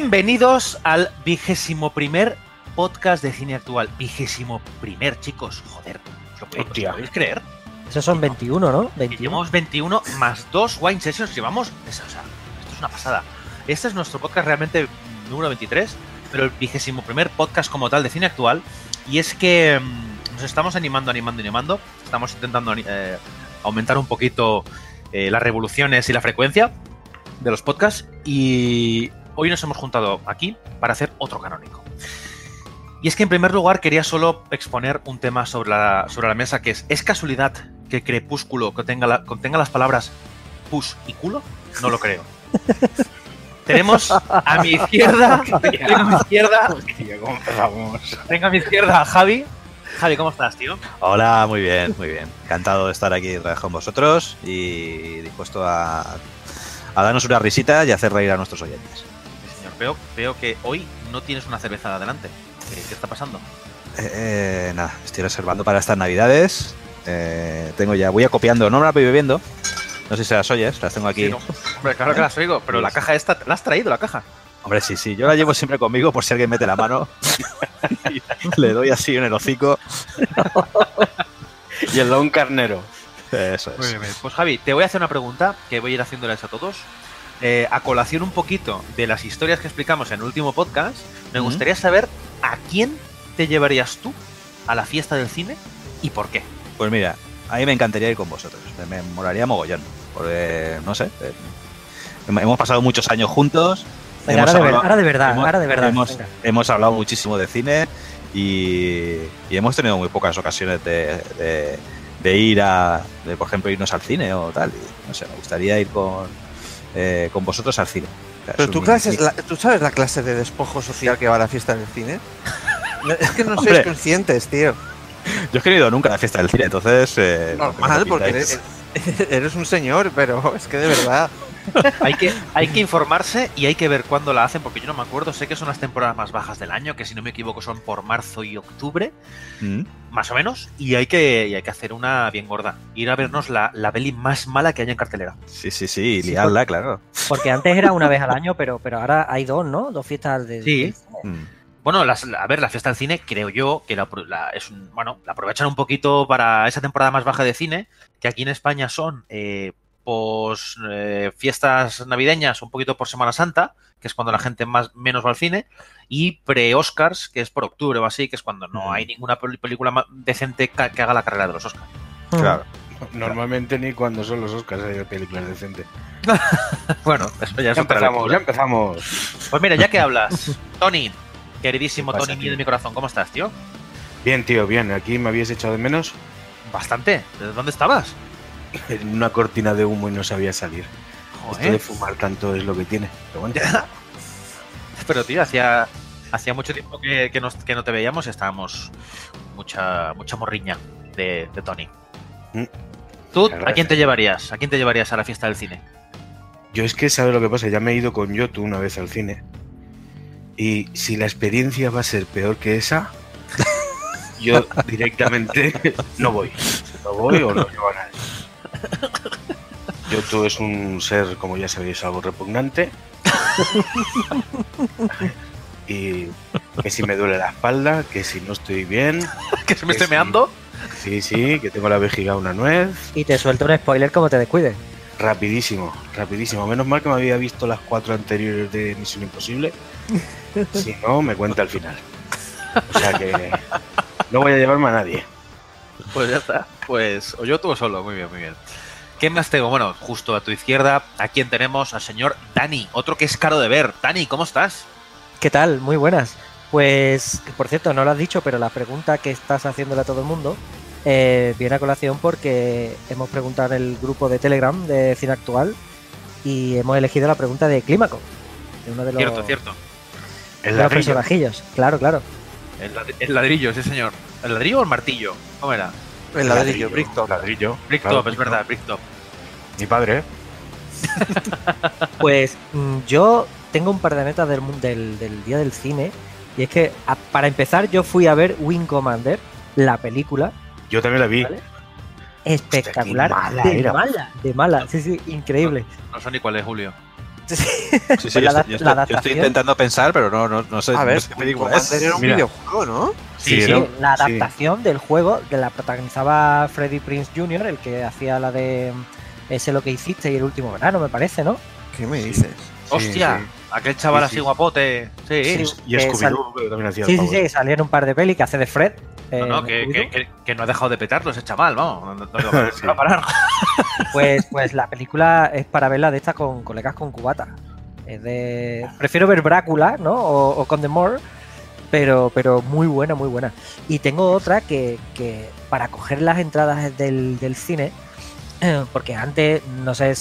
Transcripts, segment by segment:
bienvenidos al vigésimo primer podcast de cine actual. Vigésimo primer, chicos. Joder, ¿os lo podéis, os lo podéis creer? Esos son 21, ¿no? Que 21. Llevamos 21 más dos wine sessions. Llevamos. o sea, esto es una pasada. Este es nuestro podcast realmente número 23, pero el vigésimo primer podcast como tal de cine actual. Y es que mm, nos estamos animando, animando, animando. Estamos intentando eh, aumentar un poquito eh, las revoluciones y la frecuencia de los podcasts. Y hoy nos hemos juntado aquí para hacer otro canónico. Y es que en primer lugar quería solo exponer un tema sobre la, sobre la mesa que es, ¿es casualidad que Crepúsculo contenga, la- contenga las palabras pus y culo? No lo creo. Tenemos a mi izquierda, tengo a mi izquierda, tengo a mi izquierda a Javi. Javi, ¿cómo estás, tío? Hola, muy bien, muy bien. Encantado de estar aquí con vosotros y dispuesto a, a darnos una risita y hacer reír a nuestros oyentes. Veo, veo que hoy no tienes una cerveza de adelante. ¿Qué, qué está pasando? Eh, eh, nada, estoy reservando para estas navidades. Eh, tengo ya, voy acopiando, no me las voy bebiendo. No sé si las oyes, las tengo aquí. Sí, no. Hombre, claro que las oigo, pero la caja esta, ¿la has traído la caja? Hombre, sí, sí, yo la llevo siempre conmigo por si alguien mete la mano. Le doy así en el hocico. Y el Don Carnero. Eso es. Pues Javi, te voy a hacer una pregunta que voy a ir haciéndoles a todos. Eh, a colación un poquito de las historias que explicamos en el último podcast, me gustaría saber a quién te llevarías tú a la fiesta del cine y por qué. Pues mira, a mí me encantaría ir con vosotros. Me, me molaría mogollón. Porque, no sé, eh, hemos pasado muchos años juntos. Venga, ahora, de ver- hablado- ahora de verdad, hemos- ahora de verdad. Hemos, hablado muchísimo de cine y, y hemos tenido muy pocas ocasiones de, de- de ir a, de, por ejemplo, irnos al cine o tal. Y, no sé, me gustaría ir con, eh, con vosotros al cine. O sea, Pero tú, clases, la- ¿tú sabes la clase de despojo social que va a la fiesta del cine? Es que no Hombre. sois conscientes, tío. Yo es que no he ido nunca a la fiesta del cine, entonces... eh, Normal, porque eres un señor, pero es que de verdad. Hay que, hay que informarse y hay que ver cuándo la hacen, porque yo no me acuerdo, sé que son las temporadas más bajas del año, que si no me equivoco son por marzo y octubre, Mm. más o menos, y hay que, y hay que hacer una bien gorda. Ir a vernos la, la peli más mala que haya en cartelera. Sí, sí, sí, Sí, liarla, claro. Porque antes era una vez al año, pero, pero ahora hay dos, ¿no? Dos fiestas de. Sí. del cine. Mm. Bueno, las- a ver, la fiesta del cine, creo yo que la- es un- bueno, la aprovechan un poquito para esa temporada más baja de cine, que aquí en España son eh, pos, eh, fiestas navideñas, un poquito por Semana Santa, que es cuando la gente más menos va al cine, y pre-Oscars, que es por octubre o así, que es cuando no hay ninguna pel- película decente que haga la carrera de los Oscars. Claro. Normalmente ni cuando son los Oscars hay películas decentes. Bueno, eso ya Ya es otra empezamos, ya empezamos. Pues mira, ya que hablas, Tony, queridísimo ¿Qué pasa, Tony mío de mi corazón, ¿cómo estás, tío? Bien, tío, bien. Aquí me habías echado de menos Bastante. ¿De dónde estabas? En una cortina de humo y no sabía salir. Esto de Joder. fumar tanto es lo que tiene. Pero bueno. Pero, tío, hacía, hacía mucho tiempo que, que nos- que no te veíamos y estábamos mucha, mucha morriña de, de Tony. Mm. ¿Tú a quién te llevarías? ¿A quién te llevarías a la fiesta del cine? Yo es que, ¿sabes lo que pasa? Ya me he ido con Yotu una vez al cine. Y si la experiencia va a ser peor que esa, yo directamente no voy. No voy o no llevo a nadie. Yotu es un ser, como ya sabéis, algo repugnante. Y que si me duele la espalda, que si no estoy bien. ¿Que se me sí. meando? Sí, sí, que tengo la vejiga una nuez. Y te suelto un spoiler como te descuides. Rapidísimo, rapidísimo. Menos mal que me había visto las cuatro anteriores de Misión Imposible. Si no, me cuenta al final. O sea que no voy a llevarme a nadie. Pues ya está. Pues, o yo tú o solo. Muy bien, muy bien. ¿Qué más tengo? Bueno, justo a tu izquierda, a quien tenemos al señor Dani, otro que es caro de ver. Dani, ¿cómo estás? ¿Qué tal? Muy buenas. Pues, por cierto, no lo has dicho, pero la pregunta que estás haciéndole a todo el mundo eh, viene a colación porque hemos preguntado en el grupo de Telegram de Cine Actual y hemos elegido la pregunta de Clímaco, de uno de los, Cierto, cierto. El de los personajillos. Claro, claro. El, lad- el ladrillo, sí, señor. ¿El ladrillo o el martillo? ¿Cómo era? El ladrillo, Bricktop. Ladrillo. Bricktop, claro, es verdad, Bricktop. Mi padre, ¿eh? Pues mm, yo tengo un par de metas del, del, del día del cine. Y es que, a- para empezar, yo fui a ver Wing Commander, la película. Yo también la vi. ¿Vale? Espectacular. Hostia, qué mala de era. mala, de mala. Sí, sí, increíble. No sé ni cuál es, Julio. Sí, sí, La yo, estoy, yo la estoy- yo estoy adaptación. intentando pensar, pero no, no, no sé, A no ver, sé película es. Commander era un Mira. videojuego, ¿no? Sí, Sí, la sí. adaptación del juego que la protagonizaba Freddie Prince Jr., el que hacía la de ese lo que hiciste y el último verano, me parece, ¿no? ¿Qué me dices? ¡Hostia! sí. Aquel chaval Sí, así sí. guapote. Sí. Sí. Y Scooby-Doo que también hacía Sí, el sí, sí, salía en un par de pelis que hace de Fred. Eh, no, que, Scooby-Doo. que- que- que no ha dejado de petarlo ese chaval, vamos. No, no, no- no Sí. va a parar. Pues, pues la película es para verla de esta con colegas con cubata. Es de. Prefiero ver Brácula, ¿no? O, o con The More. Pero, pero muy buena, muy buena. Y tengo otra que, que para coger las entradas del, del cine, porque antes, no sé,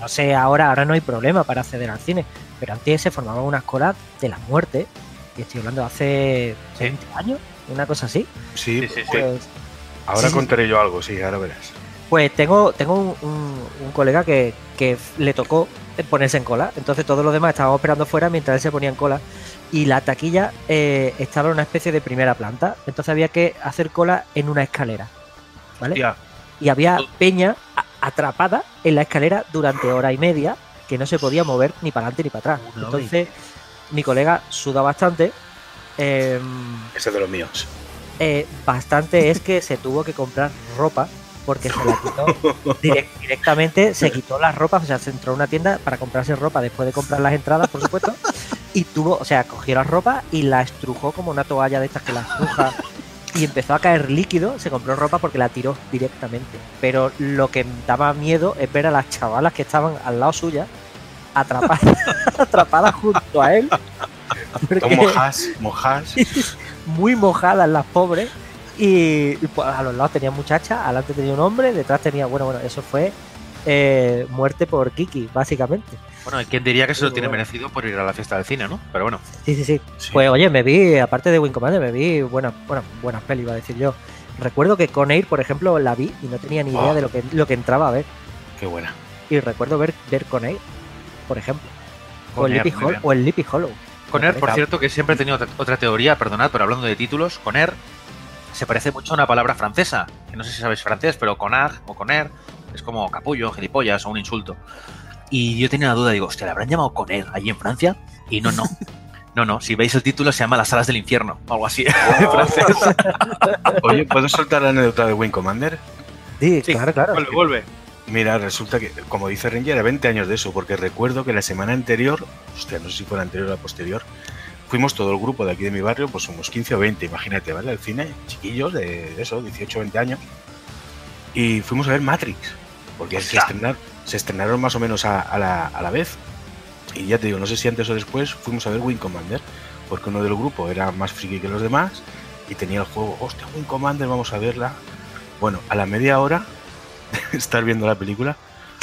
no sé, ahora, ahora no hay problema para acceder al cine, pero antes se formaban unas colas de la muerte, y estoy hablando de hace 20 años, una cosa así. Sí, Sí, sí, sí. Pues, ahora Sí, sí, contaré yo algo, sí, ahora verás. Pues tengo, tengo un, un- un colega que, que le tocó ponerse en cola. Entonces todos los demás estábamos esperando fuera mientras él se ponía en cola. Y la taquilla eh, estaba en una especie de primera planta. Entonces había que hacer cola en una escalera. ¿Vale? Hostia, Y había peña atrapada en la escalera durante hora y media que no se podía mover ni para adelante ni para atrás. Entonces mi colega suda bastante. Em, Ese es de los míos. eh, bastante es que se tuvo que comprar ropa porque se la quitó direct- directamente, se quitó las ropas, o sea, se entró a una tienda para comprarse ropa después de comprar las entradas, por supuesto, y tuvo, o sea, cogió la ropa y la estrujó como una toalla de estas que la estruja y empezó a caer líquido, se compró ropa porque la tiró directamente. Pero lo que daba miedo es ver a las chavalas que estaban al lado suya atrapadas, atrapadas junto a él. Porque- mojas, mojas. muy mojadas las pobres. Y, y, pues, a los lados tenía muchachas, adelante tenía un hombre, detrás tenía, bueno, bueno, eso fue eh, muerte por Kiki, básicamente. bueno, ¿y ¿quién diría que se lo tiene bueno. merecido por ir a la fiesta del cine, no? Pero bueno. Sí, sí, sí. Sí. Pues oye, me vi, aparte de Wing Commander, me vi buenas, buenas, buenas pelis, iba a decir yo. Recuerdo que con Air, por ejemplo, la vi y no tenía ni idea Oh. de lo que, lo que entraba a ver. Qué buena. Y recuerdo ver, ver con Air, por ejemplo. O el, bien. o el Sleepy Hollow. Con Air, por cierto, que siempre he tenido otra- teoría, perdonad, pero hablando de títulos, con Air se parece mucho a una palabra francesa, que no sé si sabéis francés, pero conag o con Air es como capullo, gilipollas o un insulto. Y yo tenía la duda, digo, hostia, ¿le habrán llamado con Air allí en Francia? Y no, no. No, no, si veis el título se llama Las Salas del Infierno, o algo así, en francés. Oye, ¿puedo soltar la anécdota de Wing Commander? Sí, Sí, claro, claro. Vuelve, vuelve. Mira, resulta que, como dice Ranger, era 20 años de eso, porque recuerdo que la semana anterior, hostia, no sé si fue la anterior o la posterior, fuimos todo el grupo de aquí de mi barrio, pues somos 15 o 20, imagínate, ¿vale? Al cine, chiquillos de, de eso, 18 o 20 años, y fuimos a ver Matrix, porque se, estrenar- se estrenaron más o menos a, a la, a la vez. Y ya te digo, no sé si antes o después fuimos a ver Wing Commander, porque uno del grupo era más friki que los demás y tenía el juego, hostia, Wing Commander, vamos a verla. Bueno, a la media hora estar viendo la película,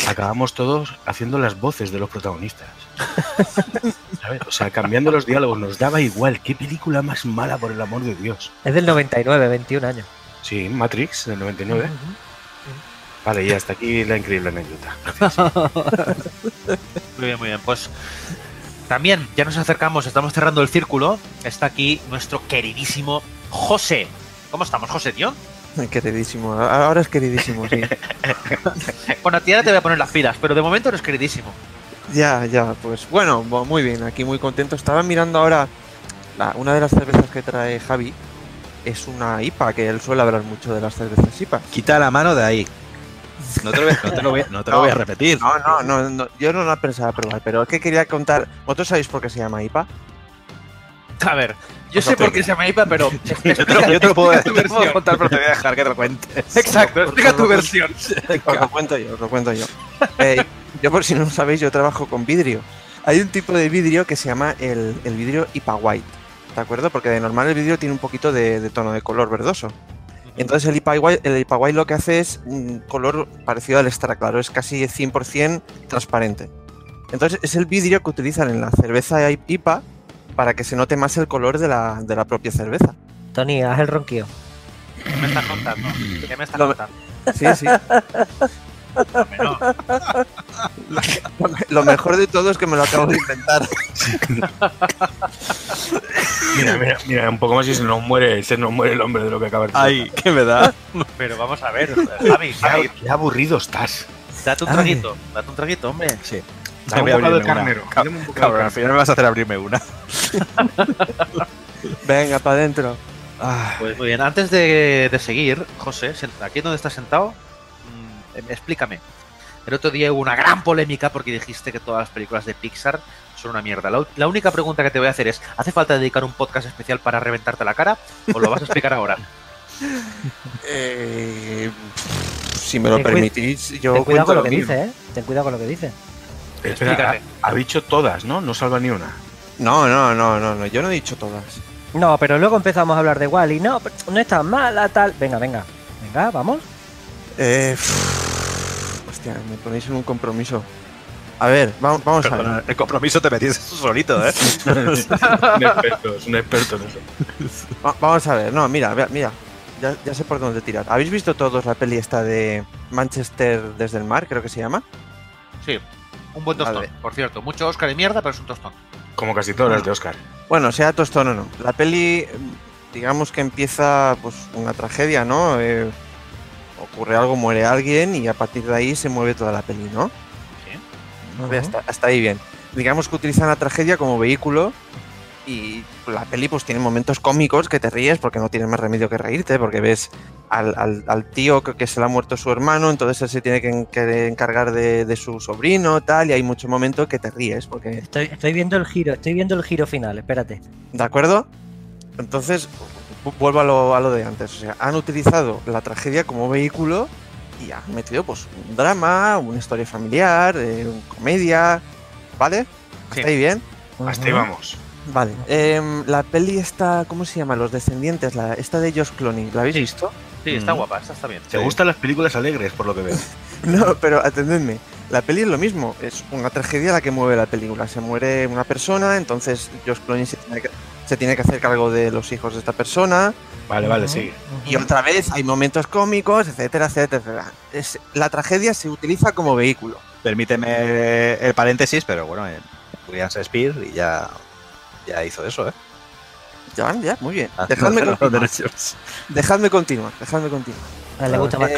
acabamos todos haciendo las voces de los protagonistas. ¿Sabes? O sea, cambiando los diálogos, nos daba igual. ¿Qué película más mala, por el amor de Dios? Es del 99, 21 años. Sí, Matrix, del 99. Vale, y hasta aquí la increíble anécdota. Muy bien, muy bien. Pues también ya nos acercamos, estamos cerrando el círculo. Está aquí nuestro queridísimo José. ¿Cómo estamos, José, tío? Queridísimo, ahora es queridísimo, sí. Bueno, a ti ahora te voy a poner las pilas, pero de momento eres queridísimo. Ya, ya, pues bueno, muy bien, aquí muy contento. Estaba mirando ahora la- una de las cervezas que trae Javi. Es una IPA, que él suele hablar mucho de las cervezas IPA. Quita la mano de ahí. No te lo voy, no te lo voy- no te lo voy a repetir. No, no, no, no, yo no la pensaba probar, pero es que quería contar. ¿Vosotros sabéis por qué se llama IPA? A ver, yo sé por qué se llama IPA, pero. Yo te, lo, puedo, te contar, pero te voy a dejar que te lo cuentes. Exacto, explica tu versión. Os lo cuento yo, os lo cuento yo. Eh, yo, por si no lo sabéis, yo trabajo con vidrio. Hay un tipo de vidrio que se llama el, el vidrio IPA White, ¿de acuerdo? Porque de normal el vidrio tiene un poquito de, de tono de color verdoso. Entonces el IPA White, el IPA White lo que hace es un color parecido al extra claro, es casi 100% transparente. Entonces es el vidrio que utilizan en la cerveza IPA para que se note más el color de la, de la propia cerveza. Tony, haz el ronquío. ¿Qué me estás contando? ¿Qué me estás Lo- contando? Sí, sí. No. Lo me- Lo mejor de todo es que me lo acabo de inventar. Mira, mira, mira, un poco más y se nos muere, se nos muere el hombre de lo que acaba de decir. Ay, ¿qué me da? Pero vamos a ver, Javi, Javi, Qué aburrido estás. date un traguito, date un traguito, hombre. Sí. Dame Voy un a bocado de carnero. Cab- Dame un bocado de Cabrón, al final me vas a hacer abrirme una. Venga, para adentro. Ah, Pues muy bien, antes de, de seguir, José, aquí donde estás sentado, mm, em, explícame. El otro día hubo una gran polémica porque dijiste que todas las películas de Pixar son una mierda. La, única pregunta que te voy a hacer es, ¿hace falta dedicar un podcast especial para reventarte la cara o lo vas a explicar ahora? Eh, si me lo Ten permitís, yo Ten cuidado con lo que mío. dice, ¿eh? Ten cuidado con lo que dice. Espera, ha, ha dicho todas, ¿no? No salva ni una. No, no, no, no, no, yo no he dicho todas. No, pero luego empezamos a hablar de Wally. No, pero no es tan mala, tal. Venga, venga. Venga, vamos. Eh, hostia, me ponéis en un compromiso. A ver, vamos, vamos a ver. el compromiso te metiste tú solito, ¿eh? es un experto, es un experto en eso. Va- vamos a ver, no, mira, mira, ya, ya sé por dónde tirar. ¿Habéis visto todos la peli esta de Manchester desde el mar, creo que se llama? Sí, un buen tostón, Vale. por cierto. Mucho Oscar de mierda, pero es un tostón. Como casi todas las de Oscar. Bueno, sea tostón o no. La peli, digamos que empieza pues una tragedia, ¿no? Eh, ocurre algo, muere alguien y a partir de ahí se mueve toda la peli, ¿no? Vale, hasta, hasta ahí bien. Digamos que utilizan la tragedia como vehículo y la peli pues tiene momentos cómicos que te ríes porque no tienes más remedio que reírte, porque ves al, al- al tío que, que se le ha muerto su hermano, entonces él se tiene que, en- que encargar de, de su sobrino, tal, y hay muchos momentos que te ríes, porque Estoy, estoy viendo el giro, estoy viendo el giro final, espérate. ¿De acuerdo? Entonces, vu- vuelvo a lo, a lo de antes. O sea, han utilizado la tragedia como vehículo y han metido pues un drama, una historia familiar, eh, una comedia. ¿Vale? Sí. ¿Está ahí bien? Hasta ahí vamos. Vale. Em, la peli esta, ¿cómo se llama? Los descendientes, la, esta de Josh Clooney, ¿la habéis visto? Sí, está Mm. guapa, esta está bien. ¿Te gustan las películas alegres, por lo que veo? No, pero atendedme. La peli es lo mismo, es una tragedia la que mueve la película. Se muere una persona, entonces Josh Clooney se tiene que, se tiene que hacer cargo de los hijos de esta persona. Vale, vale, sigue. Y otra vez hay momentos cómicos, etcétera, etcétera, etcétera. Es- la tragedia se utiliza como vehículo. Permíteme el paréntesis, pero bueno, en William Shakespeare y ya, ya hizo eso, ¿eh? Ya, ya, muy bien. Ah, Dejadme, no, no, continuar, dejadme continuar, dejadme continuar. Le gusta más,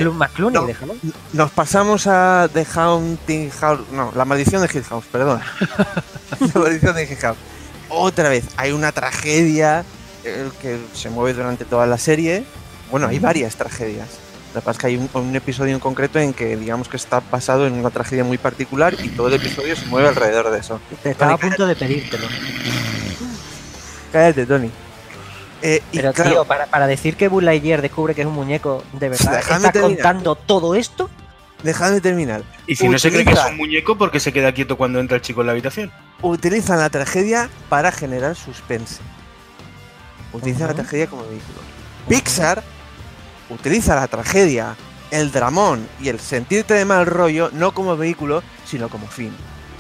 Eh, déjalo. Nos pasamos a The Haunting House. No, la maldición de Hill House, perdón. la maldición de Hill House. Otra vez, hay una tragedia eh, que se mueve durante toda la serie. Bueno, hay varias tragedias. Lo que pasa es que hay un, un episodio en concreto en que digamos que está basado en una tragedia muy particular y todo el episodio se mueve alrededor de eso. Te estaba a punto de pedírtelo. Cállate, Tony. Eh, y Pero claro, tío, para, para decir que Buzz Lightyear descubre que es un muñeco, ¿de verdad Déjame terminar. contando todo esto? dejadme terminar. Y si no se cree que es un muñeco, ¿por qué se queda quieto cuando entra el chico en la habitación? Utilizan la tragedia para generar suspense. Utilizan la tragedia como vehículo. Pixar utiliza la tragedia, el dramón y el sentirte de mal rollo no como vehículo, sino como fin.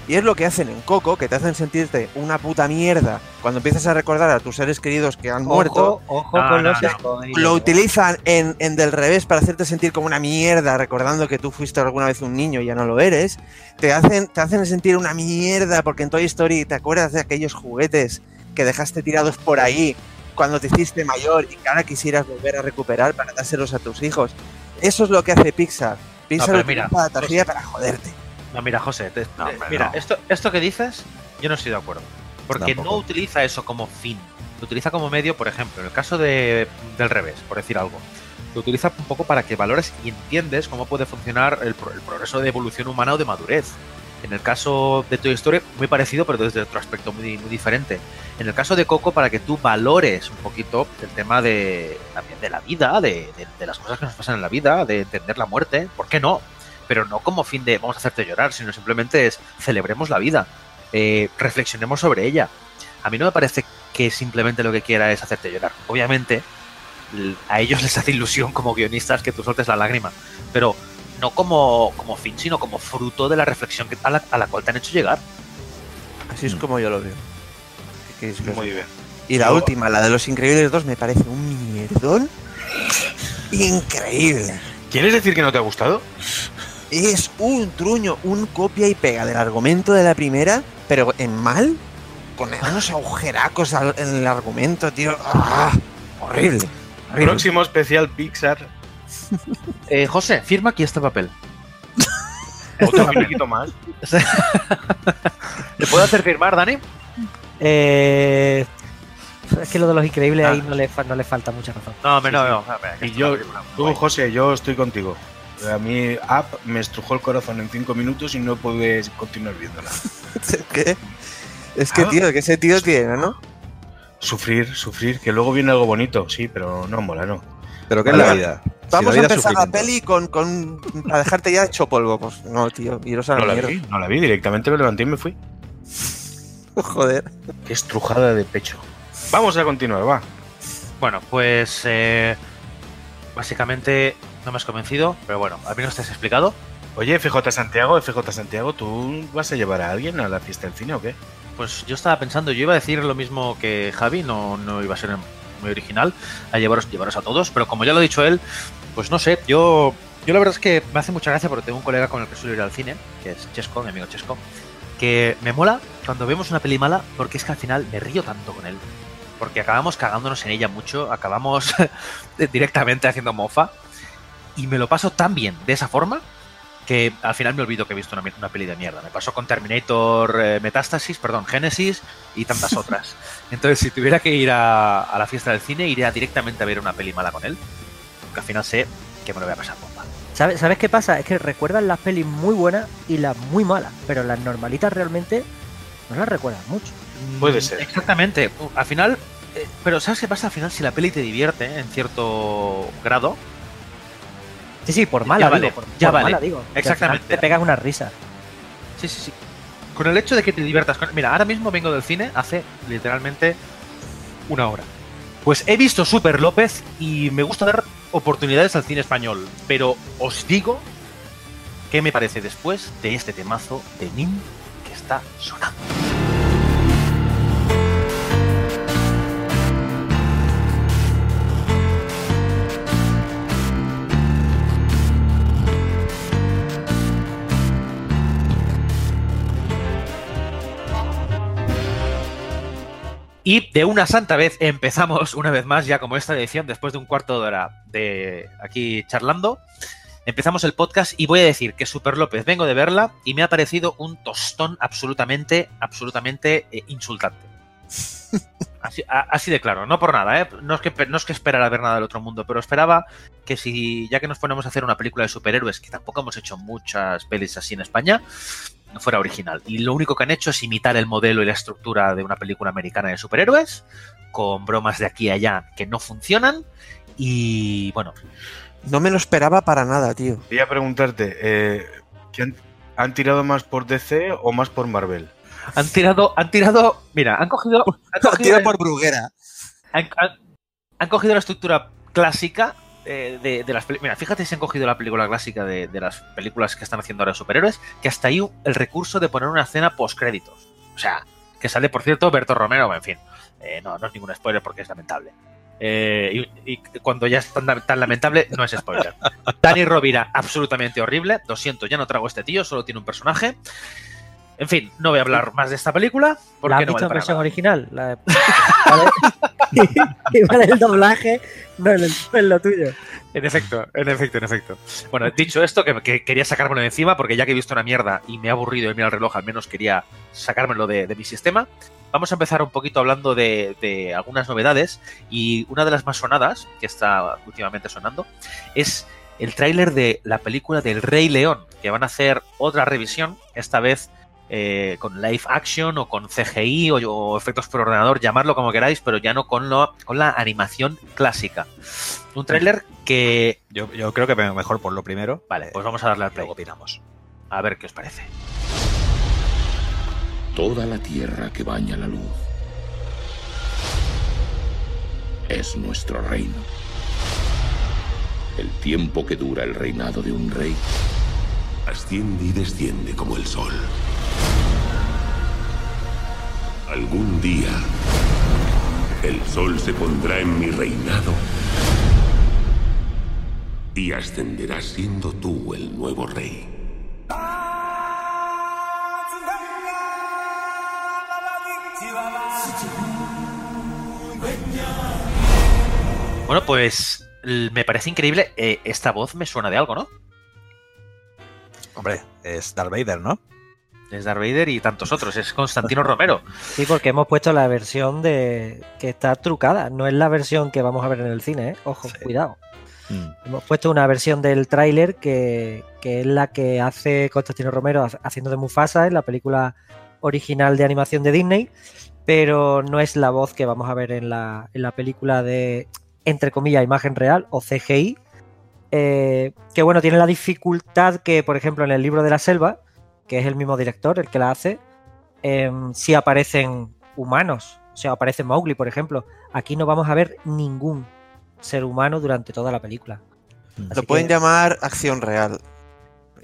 Y es lo que hacen en Coco, que te hacen sentirte una puta mierda cuando empiezas a recordar a tus seres queridos que han muerto. Ojo, No, con no, los no. Lo utilizan en, en del revés para hacerte sentir como una mierda, recordando que tú fuiste alguna vez un niño y ya no lo eres. Te hacen, te hacen sentir una mierda porque en Toy Story te acuerdas de aquellos juguetes que dejaste tirados por ahí cuando te hiciste mayor y que ahora quisieras volver a recuperar para dárselos a tus hijos. Eso es lo que hace Pixar. Pixar pero utiliza mira, la tragedia para joderte. No, mira, José, te- No, eh, hombre, mira, no. esto, esto que dices, yo no estoy de acuerdo. Porque Tampoco. no utiliza eso como fin. Lo utiliza como medio, por ejemplo, en el caso de, del revés, por decir algo. Lo utiliza un poco para que valores y entiendes cómo puede funcionar el, pro- el progreso de evolución humana o de madurez. En el caso de Toy Story, muy parecido, pero desde otro aspecto muy, muy diferente. En el caso de Coco, para que tú valores un poquito el tema de, también de la vida, de, las cosas que nos pasan en la vida, de entender la muerte, ¿por qué no? Pero no como fin de vamos a hacerte llorar, sino simplemente es celebremos la vida, eh, reflexionemos sobre ella. A mí no me parece que simplemente lo que quiera es hacerte llorar. Obviamente, a ellos les hace ilusión como guionistas que tú sueltes la lágrima, pero no como, como fin, sino como fruto de la reflexión que- a, la, a la cual te han hecho llegar. Así es como yo lo veo. ¿Qué queréis que os Muy bien. Y la Yo- última, la de los Increíbles 2, me parece un mierdón increíble. ¿Quieres decir que no te ha gustado? Es un truño, un copia y pega del argumento de la primera, pero en mal, con unos agujeracos al- en el argumento, tío. ¡Ah! Horrible. horrible. Próximo especial Pixar. Eh, José, firma aquí este papel. Otro poquito más. ¿Le puedo hacer firmar, Dani? Eh, es que lo de los increíbles Ah. ahí no le, fa- no le falta mucha razón. No, me- no, no. no, Y yo, tú. José, yo estoy contigo. A mí, App me estrujó el corazón en cinco minutos y no pude continuar viéndola. Que, es que Ah. tío, que ese tío tiene, ¿no? Sufrir, sufrir, que luego viene algo bonito, sí, pero no mola, no. Pero ¿qué es la vida? Vamos a empezar la peli con, con. para dejarte ya hecho polvo. Pues no, tío, iros a la No la mierda. vi, no la vi, directamente me levanté y me fui. Joder. Qué estrujada de pecho. Vamos a continuar, va. Bueno, pues eh, básicamente no me has convencido, pero bueno, al menos te has explicado. Oye, FJ Santiago, FJ Santiago, ¿tú vas a llevar a alguien a la fiesta del cine o qué? Pues yo estaba pensando, yo iba a decir lo mismo que Javi, no, no iba a ser muy original, a llevaros, llevaros a todos, pero como ya lo ha dicho él, pues no sé, yo, yo la verdad es que me hace mucha gracia porque tengo un colega con el que suelo ir al cine, que es Chesco, mi amigo Chesco, que me mola cuando vemos una peli mala porque es que al final me río tanto con él. Porque acabamos cagándonos en ella mucho, acabamos directamente haciendo mofa y me lo paso tan bien de esa forma que al final me olvido que he visto una, una peli de mierda. Me pasó con Terminator eh, Metástasis, perdón, Génesis y tantas otras. Entonces, si tuviera que ir a, a la fiesta del cine, iría directamente a ver una peli mala con él. Porque al final sé que me lo voy a pasar bomba. ¿Sabes, ¿Sabes qué pasa? Es que recuerdan las pelis muy buenas y las muy malas, pero las normalitas realmente no las recuerdan mucho. Puede ser. Exactamente. Al final, eh, pero ¿sabes qué pasa? Al final, si la peli te divierte eh, en cierto grado, Sí, sí, por mala, Ya vale, digo, por, ya por vale. mala, digo. Exactamente. Te pegan una risa. Sí, sí, sí. Con el hecho de que te diviertas con... Mira, ahora mismo vengo del cine hace literalmente una hora. Pues he visto Super López y me gusta dar oportunidades al cine español. Pero os digo qué me parece después de este temazo de Nim que está sonando. Y de una santa vez empezamos una vez más, ya como esta edición, después de un cuarto de hora de aquí charlando. Empezamos el podcast y voy a decir que Super López vengo de verla y me ha parecido un tostón absolutamente, absolutamente eh, insultante. Así, a- así de claro, no por nada, ¿eh? no, es que, no es que esperara ver nada del otro mundo, pero esperaba que si, ya que nos ponemos a hacer una película de superhéroes, que tampoco hemos hecho muchas pelis así en España, no fuera original. Y lo único que han hecho es imitar el modelo y la estructura de una película americana de superhéroes, con bromas de aquí a allá que no funcionan. Y bueno, No me lo esperaba para nada, tío. Quería preguntarte, eh, ¿que han, han tirado más por DC o más por Marvel? han tirado, han tirado, mira, han cogido, han cogido, Tira por Bruguera. han, han- han cogido la estructura clásica eh, de, de las películas. Mira, fíjate si han cogido la película clásica de, de las películas que están haciendo ahora de superhéroes, que hasta ahí el recurso de poner una escena post créditos. O sea, que sale, por cierto, Berto Romero, en fin. eh, no, no es ningún spoiler porque es lamentable. Eh, y, y cuando ya es tan, tan lamentable, no es spoiler. Dani Rovira, absolutamente horrible. Lo siento, ya no trago a este tío, solo tiene un personaje. En fin, no voy a hablar más de esta película ¿La porque has no visto vale en para versión nada. original? La de- el doblaje no es, el- no es lo tuyo. En efecto, en efecto, en efecto. Bueno, dicho esto, que, que quería sacármelo de encima, porque ya que he visto una mierda y me ha aburrido de mirar el reloj, al menos quería sacármelo de, de mi sistema. Vamos a empezar un poquito hablando de, de algunas novedades. Y una de las más sonadas, que está últimamente sonando, es el tráiler de la película del Rey León, que van a hacer otra revisión, esta vez eh, con live action o con CGI o, o efectos por ordenador, llamarlo como queráis, pero ya no con, lo, con la animación clásica. Un tráiler que... Yo, yo creo que mejor por lo primero. Vale, pues vamos a darle al play. Luego opinamos. A ver qué os parece. Toda la tierra que baña la luz es nuestro reino. El tiempo que dura el reinado de un rey asciende y desciende como el sol. Algún día, el sol se pondrá en mi reinado y ascenderás siendo tú el nuevo rey. Bueno, pues me parece increíble. eh, esta voz me suena de algo, ¿no? Hombre, es Darth Vader, ¿no? Es Darth Vader y tantos otros. Es Constantino Romero. Sí, porque hemos puesto la versión de que está trucada. No es la versión que vamos a ver en el cine, ¿eh? Ojo, Sí. cuidado. Mm. Hemos puesto una versión del tráiler que, que es la que hace Constantino Romero ha- haciendo de Mufasa en la película original de animación de Disney, pero no es la voz que vamos a ver en la, en la película de, entre comillas, imagen real o CGI. eh, que bueno, tiene la dificultad que, por ejemplo, en el libro de la selva, que es el mismo director el que la hace, em, sí aparecen humanos. O sea, aparece Mowgli, por ejemplo. Aquí no vamos a ver ningún ser humano durante toda la película. Mm. Así Lo pueden que- llamar acción real.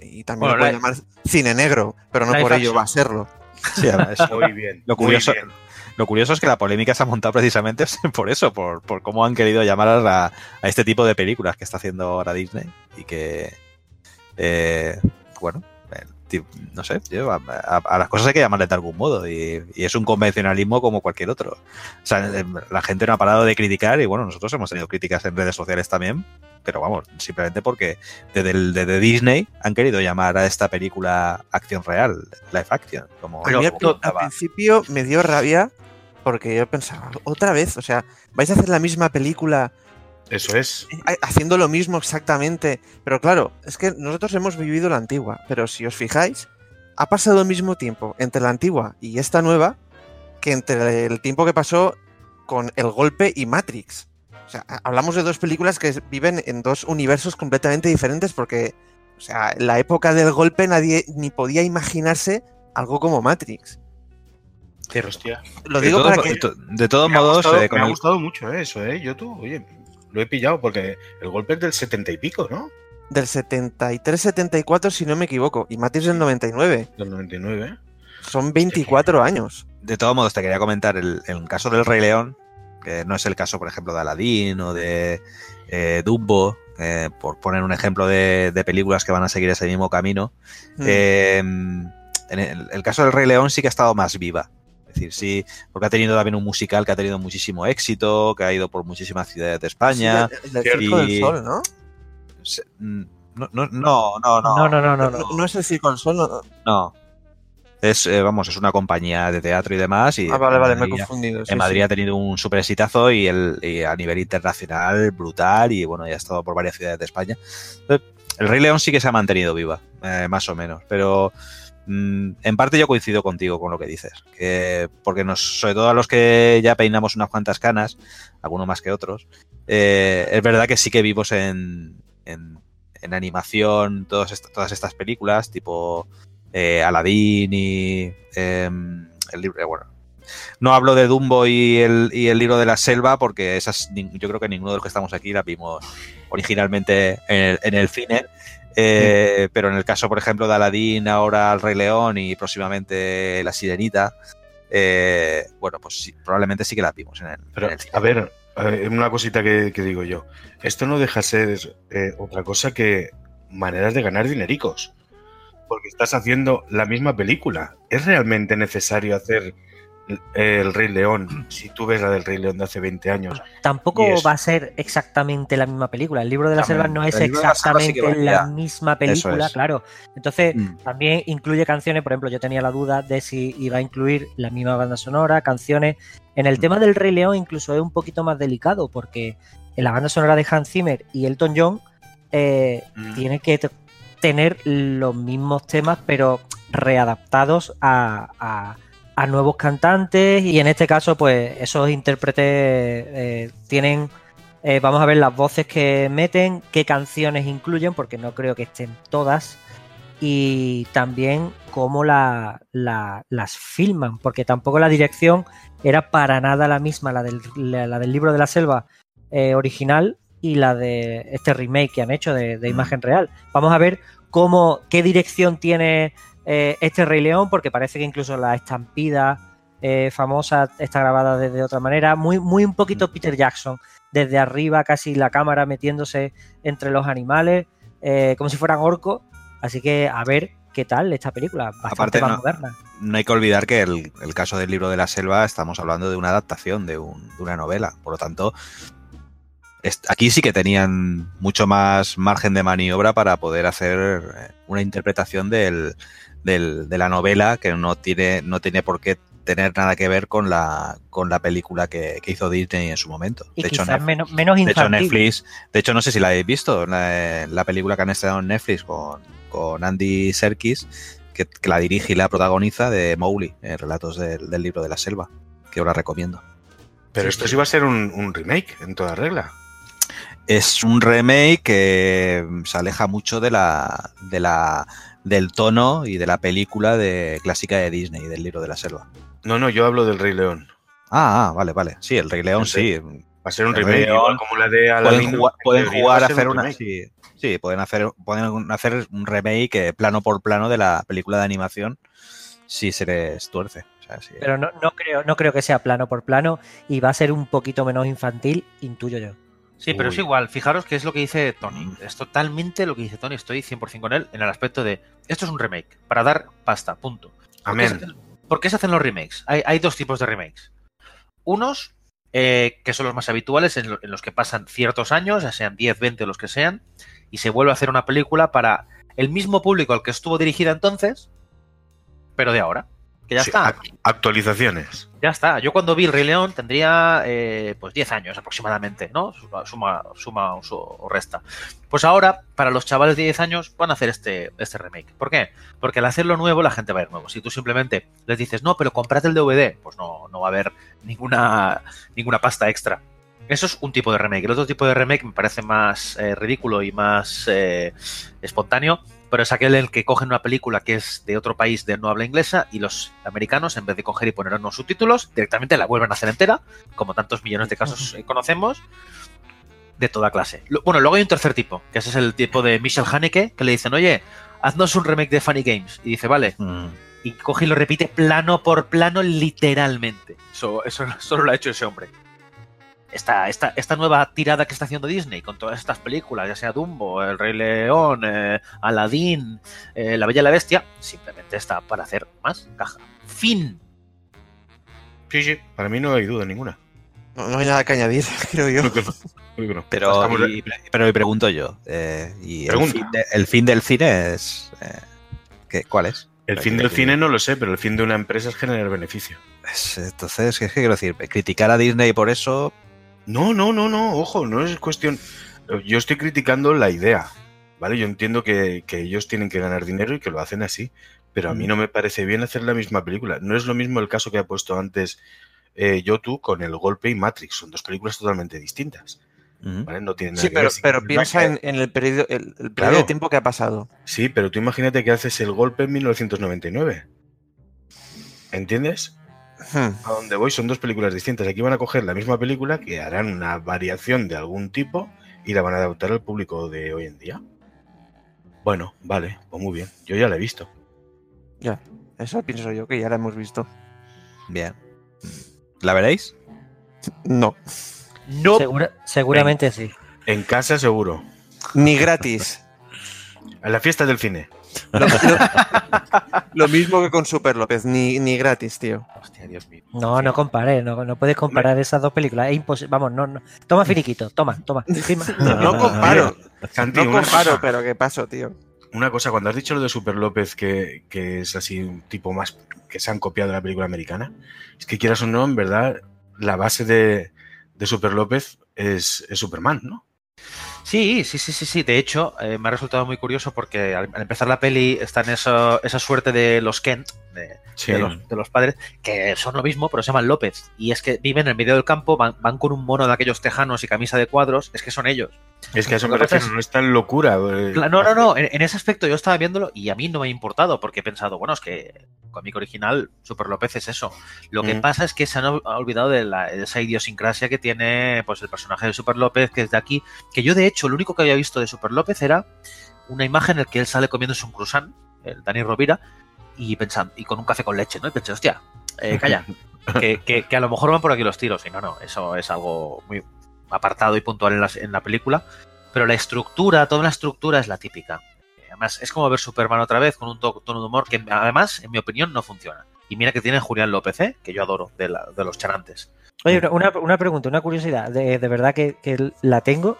Y también Bueno, lo pueden llamar cine negro, pero no por ello va a serlo. Sí, además, Muy bien. Lo muy curioso- bien. Lo curioso es que la polémica se ha montado precisamente por eso, por, por cómo han querido llamar a, la- a este tipo de películas que está haciendo ahora Disney y que, eh, bueno, eh, no sé, a, a- a las cosas hay que llamarle de algún modo y, y es un convencionalismo como cualquier otro. O sea, eh, la gente no ha parado de criticar y bueno, nosotros hemos tenido críticas en redes sociales también, pero vamos, simplemente porque desde, el- desde Disney han querido llamar a esta película acción real, live action, como, Pero a mí al, como principio me dio rabia porque yo pensaba, otra vez, o sea, vais a hacer la misma película Eso es. eh, haciendo lo mismo exactamente. Pero claro, es que nosotros hemos vivido la antigua, pero si os fijáis, ha pasado el mismo tiempo entre la antigua y esta nueva que entre el tiempo que pasó con El Golpe y Matrix. O sea, ha- hablamos de dos películas que viven en dos universos completamente diferentes porque, o sea, en la época del golpe nadie ni podía imaginarse algo como Matrix. Pero hostia. Lo De digo todos, para que... de to- de todos Me ha modos, gustado, eh, con me ha el- gustado mucho eh, eso, ¿eh? Yo tú, oye, lo he pillado porque el golpe es del setenta y pico, ¿no? Del 73-74, si no me equivoco, y Matrix del 99. Del 99. Son 24 años. de todos modos, te quería comentar el, el caso del Rey León, que no es el caso, por ejemplo, de Aladdin o de eh, Dumbo, eh, por poner un ejemplo de, de películas que van a seguir ese mismo camino. Mm. Eh, en el, el caso del Rey León sí que ha estado más viva. Es decir, sí, porque ha tenido también un musical que ha tenido muchísimo éxito, que ha ido por muchísimas ciudades de España. Sí, el, el. Circo del Sol, ¿no? Se- mm, No, no, no, no, no. No, no, no, no. no. No, no es el Circo del Sol. no- no. Es, eh, vamos, es una compañía de teatro y demás. Y Ah, vale, vale, me he confundido. sí, en Madrid sí. ha tenido un super exitazo y, el, y a nivel internacional brutal y bueno, ya ha estado por varias ciudades de España. Entonces, El Rey León sí que se ha mantenido viva, eh, más o menos, pero en parte yo coincido contigo con lo que dices, que porque nos, sobre todo a los que ya peinamos unas cuantas canas, algunos más que otros, eh, es verdad que sí que vivimos en, en, animación todas, todas estas películas, tipo eh, Aladdin y em, el libro, eh, bueno, no hablo de Dumbo y el, y el libro de la selva porque esas yo creo que ninguno de los que estamos aquí las vimos originalmente en el, en el cine. Eh, Pero en el caso, por ejemplo, de Aladdin, ahora el Rey León y próximamente La Sirenita, eh, bueno, pues sí, probablemente sí que las vimos en el, Pero, en el cine. a ver, a ver, una cosita que, que digo yo. Esto no deja ser eh, otra cosa que maneras de ganar dinericos. Porque estás haciendo la misma película. ¿Es realmente necesario hacer el Rey León si tú ves la del Rey León de hace 20 años? Tampoco es- va a ser exactamente la misma película. El libro de la También, selva no es la sí exactamente la misma película, es. claro. Entonces, Mm. también incluye canciones, por ejemplo, yo tenía la duda de si iba a incluir la misma banda sonora, canciones. En el Mm. tema del Rey León incluso es un poquito más delicado porque en la banda sonora de Hans Zimmer y Elton John eh, Mm. tiene que tener los mismos temas, pero readaptados a, a- a nuevos cantantes. Y en este caso, pues esos intérpretes eh, tienen. eh, vamos a ver las voces que meten, qué canciones incluyen, porque no creo que estén todas. Y también cómo la- la- las filman, porque tampoco la dirección era para nada la misma, la del, la, la del libro de la selva eh, original y la de este remake que han hecho de, de imagen real. Vamos a ver cómo, qué dirección tiene eh, este Rey León, porque parece que incluso la estampida eh, famosa está grabada desde otra manera, muy, muy un poquito Peter Jackson, desde arriba casi la cámara metiéndose entre los animales, eh, como si fueran orcos. Así que a ver qué tal esta película, bastante Aparte, más no- moderna. No hay que olvidar que el, el caso del libro de la selva estamos hablando de una adaptación, de, un- de una novela. Por lo tanto, aquí sí que tenían mucho más margen de maniobra para poder hacer una interpretación del, del- de la novela que no tiene, no tiene por qué tener nada que ver con la, con la película que, que hizo Disney en su momento. Y de hecho, Netflix- menos, menos de hecho. Netflix, de hecho, no sé si la habéis visto, la, la película que han estrenado en Netflix con, con Andy Serkis, que, que la dirige y la protagoniza de Mowgli, en relatos del, del libro de la selva, que os la recomiendo. Pero esto sí va a ser un, un remake, en toda regla. Es un remake que se aleja mucho de la, de la, del tono y de la película de clásica de Disney, del libro de la selva. No, no, yo hablo del Rey León. Ah, ah, vale, vale. Sí, el Rey León sí. Va a ser un remake, igual como la de Aladdin. pueden jugar, pueden a hacer un una remake. sí, sí, pueden hacer pueden hacer un remake eh, plano por plano de la película de animación si se les tuerce O sea, sí. Pero no, no creo, no creo que sea plano por plano y va a ser un poquito menos infantil, intuyo yo. Sí, pero es igual. Fijaros que es lo que dice Tony. Es totalmente lo que dice Tony. Estoy 100% con él en el aspecto de esto es un remake para dar pasta, punto. ¿Por qué se Amén. hacen- ¿Por qué se hacen los remakes? Hay, hay dos tipos de remakes. Unos, eh, que son los más habituales, en, lo- en los que pasan ciertos años, ya sean 10, 20 o los que sean, y se vuelve a hacer una película para el mismo público al que estuvo dirigida entonces, pero de ahora. Que ya Sí, está. ac- actualizaciones. Ya está. Yo cuando vi El Rey León tendría eh, pues 10 años aproximadamente, ¿no? Suma, suma, o resta. Pues ahora, para los chavales de 10 años, van a hacer este, este remake. ¿Por qué? Porque al hacerlo nuevo, la gente va a ir nuevo. Si tú simplemente les dices, no, pero comprad el DVD, pues no, no va a haber ninguna, ninguna pasta extra. Eso es un tipo de remake. El otro tipo de remake me parece más eh, ridículo y más eh, espontáneo, pero es aquel el que cogen una película que es de otro país de no habla inglesa y los americanos, en vez de coger y poner unos subtítulos, directamente la vuelven a hacer entera, como tantos millones de casos eh, conocemos, de toda clase. Bueno, luego hay un tercer tipo, que ese es el tipo de Michel Haneke, que le dicen, oye, haznos un remake de Funny Games. Y dice, vale, Mm. y coge y lo repite plano por plano literalmente. Eso, eso solo lo ha hecho ese hombre. Esta, esta, esta nueva tirada que está haciendo Disney con todas estas películas, ya sea Dumbo, El Rey León, eh, Aladdin, eh, La Bella y la Bestia, simplemente está para hacer más caja. Fin. Sí, sí, para mí no hay duda ninguna. No, no hay nada que añadir, creo yo. No. No. Pero, y, pero y pregunto yo, eh, y el fin, de- el fin del cine es eh, ¿qué- ¿cuál es? el fin del cine no lo sé, pero el fin de una empresa es generar beneficio. Es- entonces, ¿qué quiero decir? Criticar a Disney por eso, No, no, no, no, ojo, no es cuestión. Yo estoy criticando la idea, ¿vale? Yo entiendo que, que ellos tienen que ganar dinero y que lo hacen así, pero a mí no me parece bien hacer la misma película. No es lo mismo el caso que ha puesto antes eh, Yotu con El Golpe y Matrix, son dos películas totalmente distintas. ¿vale? No tienen nada Sí, que pero, pero piensa en, en el periodo, el, el periodo Claro. de tiempo que ha pasado. Sí, pero tú imagínate que haces El Golpe en 1999. ¿Entiendes? Hmm. a donde voy son dos películas distintas. Aquí van a coger la misma película que harán una variación de algún tipo y la van a adaptar al público de hoy en día. Bueno, vale, pues muy bien. Yo ya la he visto. Ya, eso pienso yo, que ya la hemos visto. bien. ¿La veréis? No, No. Segura- seguramente sí. En casa seguro. ni gratis. En la fiesta del cine. Lo, lo- lo mismo que con Super López, ni, ni gratis, tío. Hostia, Dios mío. No, no compares, no, no puedes comparar esas dos películas. Es imposible. Vamos, no, no. Toma finiquito, toma, toma. No, no comparo, Santi, no comparo, cosa, pero ¿qué pasó, tío? una cosa, cuando has dicho lo de Super López, que, que es así un tipo más que se han copiado de la película americana, es que quieras o no, en verdad, la base de, de Super López es, es Superman, ¿no? Sí, sí, sí, sí, sí. De hecho, eh, me ha resultado muy curioso porque al, empezar la peli está en eso, esa suerte de los Kent, de, Sí. de los, de los padres, que son lo mismo, pero se llaman López. Y es que viven en el medio del campo, van, van con un mono de aquellos tejanos y camisa de cuadros, es que son ellos. Es que a eso me refiero, no es tan locura. eh, No, no, no, en, en ese aspecto yo estaba viéndolo y a mí no me ha importado porque he pensado, bueno, es que cómic original, Super López es eso. Lo que Mm. pasa es que se han ol- olvidado de, la- de esa idiosincrasia que tiene pues el personaje de Super López, que es de aquí, que yo de hecho lo único que había visto de Super López era una imagen en la que él sale comiéndose un croissant, el Dani Rovira, y pensando, y con un café con leche, ¿no? Y pensé, hostia, eh, calla, que, que- que a lo mejor van por aquí los tiros. Y no, no, eso es algo muy apartado y puntual en, las- en la película. Pero la estructura, toda la estructura es la típica. Además, es como ver Superman otra vez con un to- tono de humor que, además, en mi opinión, no funciona. Y mira que tiene Julián López, ¿eh? que yo adoro, de, la- de los charantes. Oye, una, una pregunta, una curiosidad, de, de verdad que, que la tengo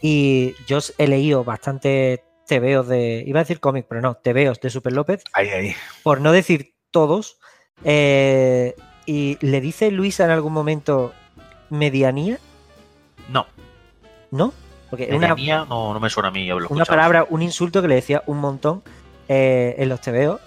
y yo he leído bastante tebeos de, iba a decir cómic, pero no, tebeos de Super López, Ahí, ahí. por no decir todos, eh, y le dice Luisa en algún momento medianía, No, ¿no? Porque es una, Medianía no, no me suena a mí. una escuchado. palabra, un insulto que le decía un montón eh, en los tebeos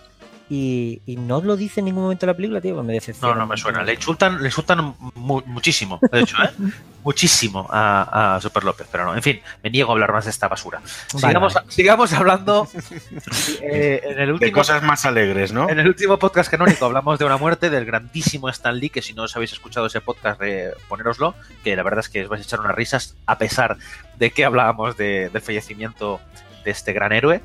y, y no lo dice en ningún momento en la película, tío, pues me decepciona. No, no me suena. Le insultan, le insultan mu- muchísimo, de hecho, ¿eh? muchísimo a, a Super López, pero no. En fin, me niego a hablar más de esta basura. Vale, sigamos, vale. sigamos hablando. eh, en el De cosas más alegres, ¿no? En el último podcast canónico hablamos de una muerte del grandísimo Stan Lee, que si no os habéis escuchado ese podcast, eh, ponéroslo, que la verdad es que os vais a echar unas risas, a pesar de que hablábamos de- del fallecimiento de este gran héroe.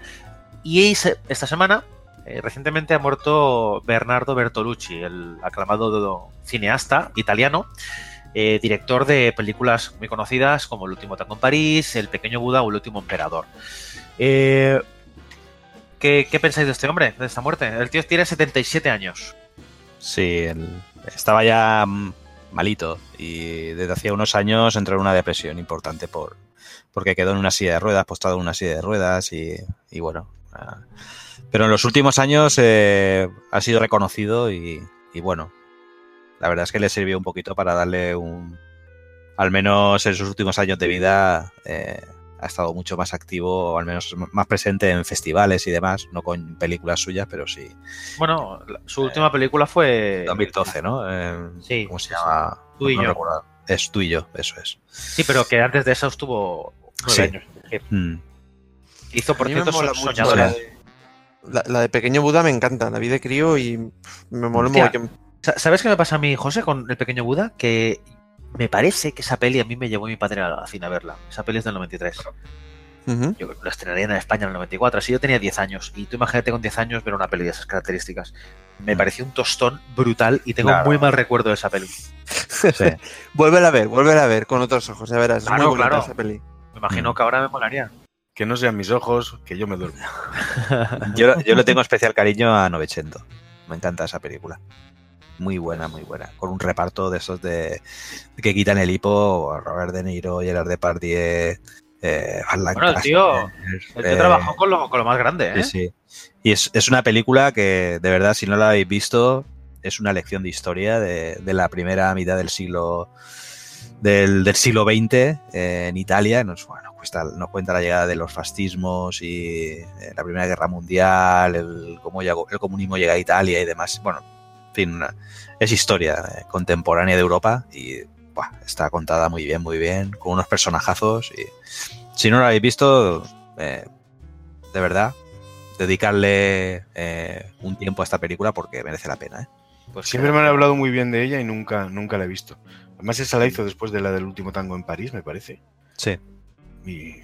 Y esta semana, eh, recientemente ha muerto Bernardo Bertolucci, el aclamado cineasta italiano, eh, director de películas muy conocidas como El último tango en París, El pequeño Buda o El último emperador. Eh, ¿qué, pensáis de este hombre, de esta muerte? El tío tiene 77 años. Sí, él estaba ya mm, malito y desde hacía unos años entró en una depresión importante por porque quedó en una silla de ruedas, postrado en una silla de ruedas y, y bueno. ah, pero en los últimos años eh, ha sido reconocido y, y bueno, la verdad es que le sirvió un poquito para darle un, al menos en sus últimos años de vida, eh, ha estado mucho más activo, o al menos más presente en festivales y demás, no con películas suyas, pero sí. Bueno, su última película fue... 2012, ¿no? Eh, Sí, ¿Cómo se sí, llama? Tú y No yo. recuerdo. Es tú y yo, eso es. Sí, pero que antes de eso estuvo nueve Sí. años. Mm. Hizo, por cierto, Soñadora. de, la, la de Pequeño Buda me encanta, la vi de crío y me mogollón. Sa- ¿Sabes qué me pasa a mí, José, con El pequeño Buda? Que me parece que esa peli a mí me llevó mi padre a la cine a verla. Esa peli es del 93. Ujú. Yo la estrenaría en España en el 94. Así yo tenía 10 años. Y tú imagínate con 10 años ver una peli de esas características. Me pareció un tostón brutal y tengo Claro. muy mal recuerdo de esa peli. Sí. Vuélvela a ver, vuélvela a ver con otros ojos, ya verás. Claro, es muy bonita claro. esa peli. Me imagino Mm. que ahora me molaría. Que no sean mis ojos, que yo me duermo. Yo, yo le tengo especial cariño a Novecento. Me encanta esa película. Muy buena, muy buena. Con un reparto de esos de que quitan el hipo, Robert De Niro, Gerard Depardieu, eh, Bueno, el tío, El tío eh, trabajó con lo, con lo más grande, ¿eh? Sí, sí. Y es, es una película que, de verdad, si no la habéis visto, es una lección de historia de, de la primera mitad del siglo del, del siglo XX eh, en Italia. Nos, bueno, cuesta- nos cuenta la llegada de los fascismos y eh, la Primera Guerra Mundial, el, cómo llegó- el comunismo llega a Italia y demás. Bueno, en fin, una- es historia eh, contemporánea de Europa y buah, está contada muy bien, muy bien, con unos personajazos. Y si no lo habéis visto, eh, de verdad, dedicarle eh, un tiempo a esta película porque merece la pena. ¿eh? Pues Siempre me han hablado muy bien de ella y nunca, nunca la he visto. Además, esa la hizo después de la del último tango en París, me parece. Sí. Y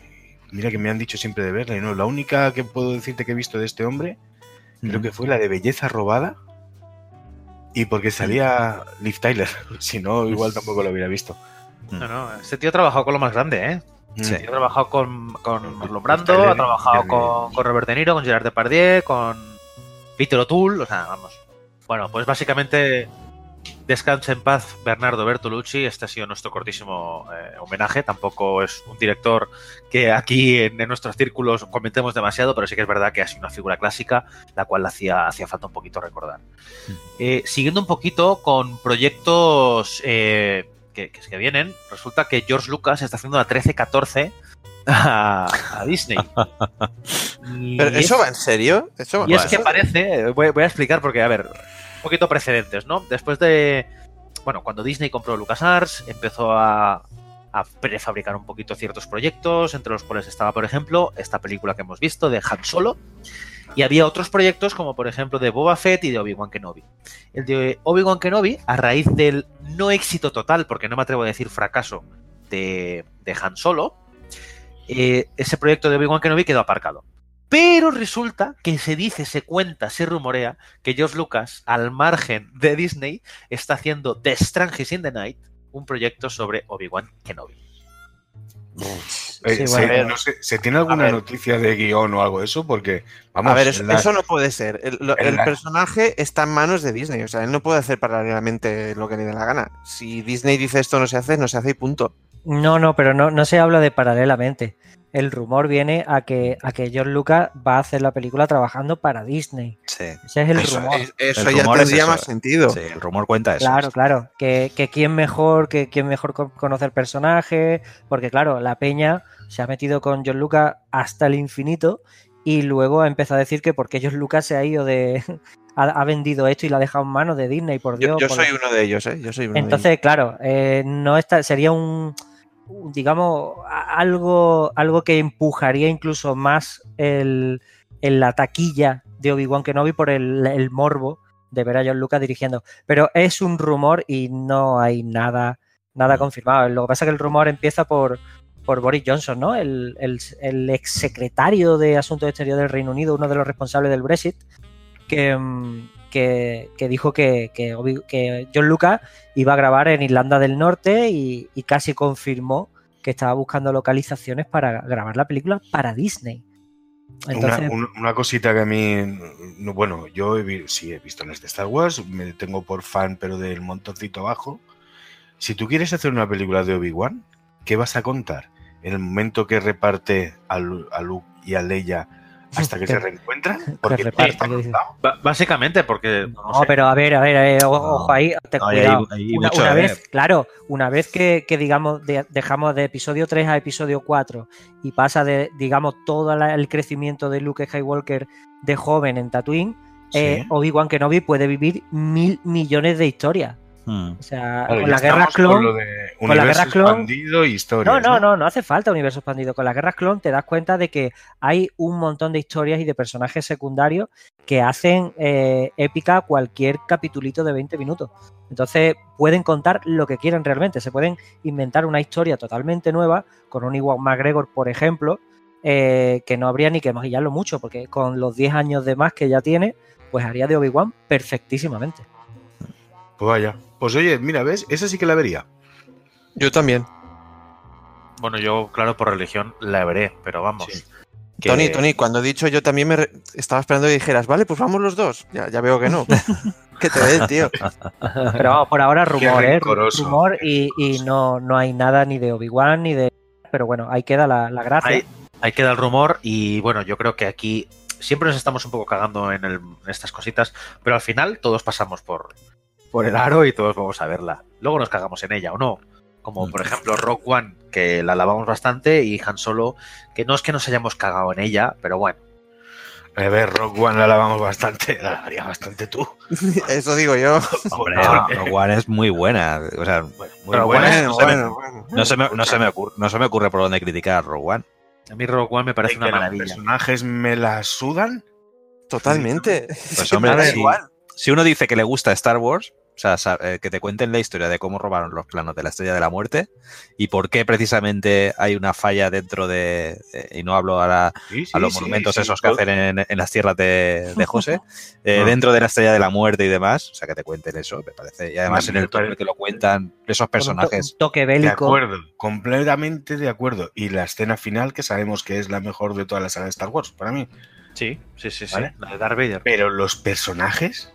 mira que me han dicho siempre de verla. Y no, la única que puedo decirte que he visto de este hombre, creo que fue la de Belleza Robada. Y porque salía Liv Tyler. Si no, igual tampoco lo hubiera visto. No, no, este tío ha trabajado con lo más grande, ¿eh? Sí. Ha trabajado con, con Marlon Tyler, Brando, ha trabajado con, con Robert De Niro, con Gerard Depardieu, con Peter O'Toole, o sea, vamos. Bueno, pues básicamente descanse en paz Bernardo Bertolucci. Este ha sido nuestro cortísimo eh, homenaje. Tampoco es un director que aquí en, en nuestros círculos comentemos demasiado, pero sí que es verdad que ha sido una figura clásica, la cual hacía, hacía falta un poquito recordar. Eh, siguiendo un poquito con proyectos eh, que, que, que vienen, resulta que George Lucas está haciendo la 13-14 a, a Disney. ¿Pero es- eso va en serio? ¿Eso Y es que parece, voy, voy a explicar porque, a ver, un poquito precedentes, ¿no? Después de, bueno, cuando Disney compró LucasArts, empezó a, prefabricar un poquito ciertos proyectos, entre los cuales estaba, por ejemplo, esta película que hemos visto de Han Solo, y había otros proyectos como, por ejemplo, de Boba Fett y de Obi-Wan Kenobi. El de Obi-Wan Kenobi, a raíz del no éxito total, porque no me atrevo a decir fracaso, de, de Han Solo, eh, ese proyecto de Obi-Wan Kenobi quedó aparcado. Pero resulta que se dice, se cuenta, se rumorea que George Lucas, al margen de Disney, está haciendo The Strangers in the Night, un proyecto sobre Obi-Wan Kenobi. Eh, Sí, se, bueno. no sé, ¿se tiene alguna ver. noticia de guion o algo de eso? Porque, vamos, a ver, eso, la- eso no puede ser. El, lo- en el la- personaje está en manos de Disney. O sea, él no puede hacer paralelamente lo que le dé la gana. Si Disney dice esto no se hace, no se hace y punto. No, no, pero no, no se habla de paralelamente. El rumor viene a que, a que George Lucas va a hacer la película trabajando para Disney. Sí. Ese es el eso rumor. es- eso El ya rumor es tendría eso. más sentido. Sí, el rumor cuenta eso. Claro, claro. Que, que quién mejor, que quién mejor co- conoce el personaje. Porque, claro, la peña se ha metido con George Lucas hasta el infinito. Y luego ha empezado a decir que porque George Lucas se ha ido de. ha, vendido esto y la ha dejado en manos de Disney, por Dios. yo por- soy uno de ellos, ¿eh? Yo soy uno de Entonces, claro, eh, no está, sería un, digamos, algo, algo que empujaría incluso más el, la taquilla de Obi-Wan Kenobi por el, el morbo de ver a John Lucas dirigiendo. Pero es un rumor y no hay nada, nada confirmado. Lo que pasa es que el rumor empieza por, por Boris Johnson, ¿no? El, el, el exsecretario de Asuntos Exteriores del Reino Unido, uno de los responsables del Brexit, que, mm, que, que dijo que, que, que John Lucas iba a grabar en Irlanda del Norte y, y casi confirmó que estaba buscando localizaciones para grabar la película para Disney. Entonces, una, un- una cosita que a mí, no, bueno, yo he sí he visto las de Star Wars, me tengo por fan, pero del montoncito abajo. Si tú quieres hacer una película de Obi-Wan, ¿qué vas a contar? En el momento que reparte a, a Luke y a Leia hasta que Que- se reencuentran, básicamente, porque. No, No, sé. pero a ver, a ver, a ver, ojo ahí, ten No, cuidado. hay una, mucho una que vez, claro, una vez que, que, digamos de- dejamos de episodio 3 a episodio 4 y pasa de, digamos, todo la- el crecimiento de Luke Skywalker de joven en Tatooine, eh. Obi-Wan Kenobi puede vivir mil millones de historias. Hmm. O sea, Claro, con la guerra con clon. lo de con la universo guerra clon- expandido y historias. No, no, no, no hace falta universo expandido. Con las guerras clon te das cuenta de que hay un montón de historias y de personajes secundarios que hacen eh, épica cualquier capitulito de 20 minutos. Entonces pueden contar lo que quieran realmente. Se pueden inventar una historia totalmente nueva con un Iwan McGregor, por ejemplo, eh, que no habría ni que maquillarlo mucho, porque con los 10 años de más que ya tiene, pues haría de Obi-Wan perfectísimamente. Pues vaya. Pues oye, mira, ¿ves? Esa sí que la vería. Yo también. Bueno, yo, claro, por religión la veré, pero vamos. Sí. que- Tony, Tony, cuando he dicho yo también me re- estaba esperando que dijeras, vale, pues vamos los dos. Ya, ya veo que no. que te den, tío. Pero vamos, por ahora rumor, ¿eh? Rumor y, y no, no hay nada ni de Obi-Wan ni de... Pero bueno, ahí queda la, la gracia. Ahí, ahí queda el rumor y bueno, yo creo que aquí siempre nos estamos un poco cagando en, el- en estas cositas, pero al final todos pasamos por, por el aro y todos vamos a verla. Luego nos cagamos en ella o no. Como por ejemplo Rock One, que la alabamos bastante, y Han Solo, que no es que nos hayamos cagado en ella, pero bueno. A ver, Rock One la lavamos bastante, la lavarías bastante tú. Eso digo yo. Hombre, Hombre. Rogue One es muy buena. O sea, Muy buena. No se me- bueno, bueno. no se me, no se me ocurre, no se me ocurre por dónde criticar a Rogue One. A mí Rock One me parece una los maravilla. personajes me la sudan. Totalmente. Pues hombre, Me da si, igual. si uno dice que le gusta Star Wars, o sea, eh, que te cuenten la historia de cómo robaron los planos de la Estrella de la Muerte y por qué precisamente hay una falla dentro de, eh, y no hablo a, la- Sí, sí, a los sí, monumentos sí, esos que hacen en, en las tierras de, de José, eh, Ah. dentro de la Estrella de la Muerte y demás, o sea, que te cuenten eso, me parece. Y además Me- en el me parece- que lo cuentan esos Con un to- personajes. Un toque De bélico. acuerdo, completamente de acuerdo. Y la escena final, que sabemos que es la mejor de toda la saga de Star Wars, para mí. Sí, sí, sí, sí. ¿Vale? La de Darth Vader. Pero los personajes,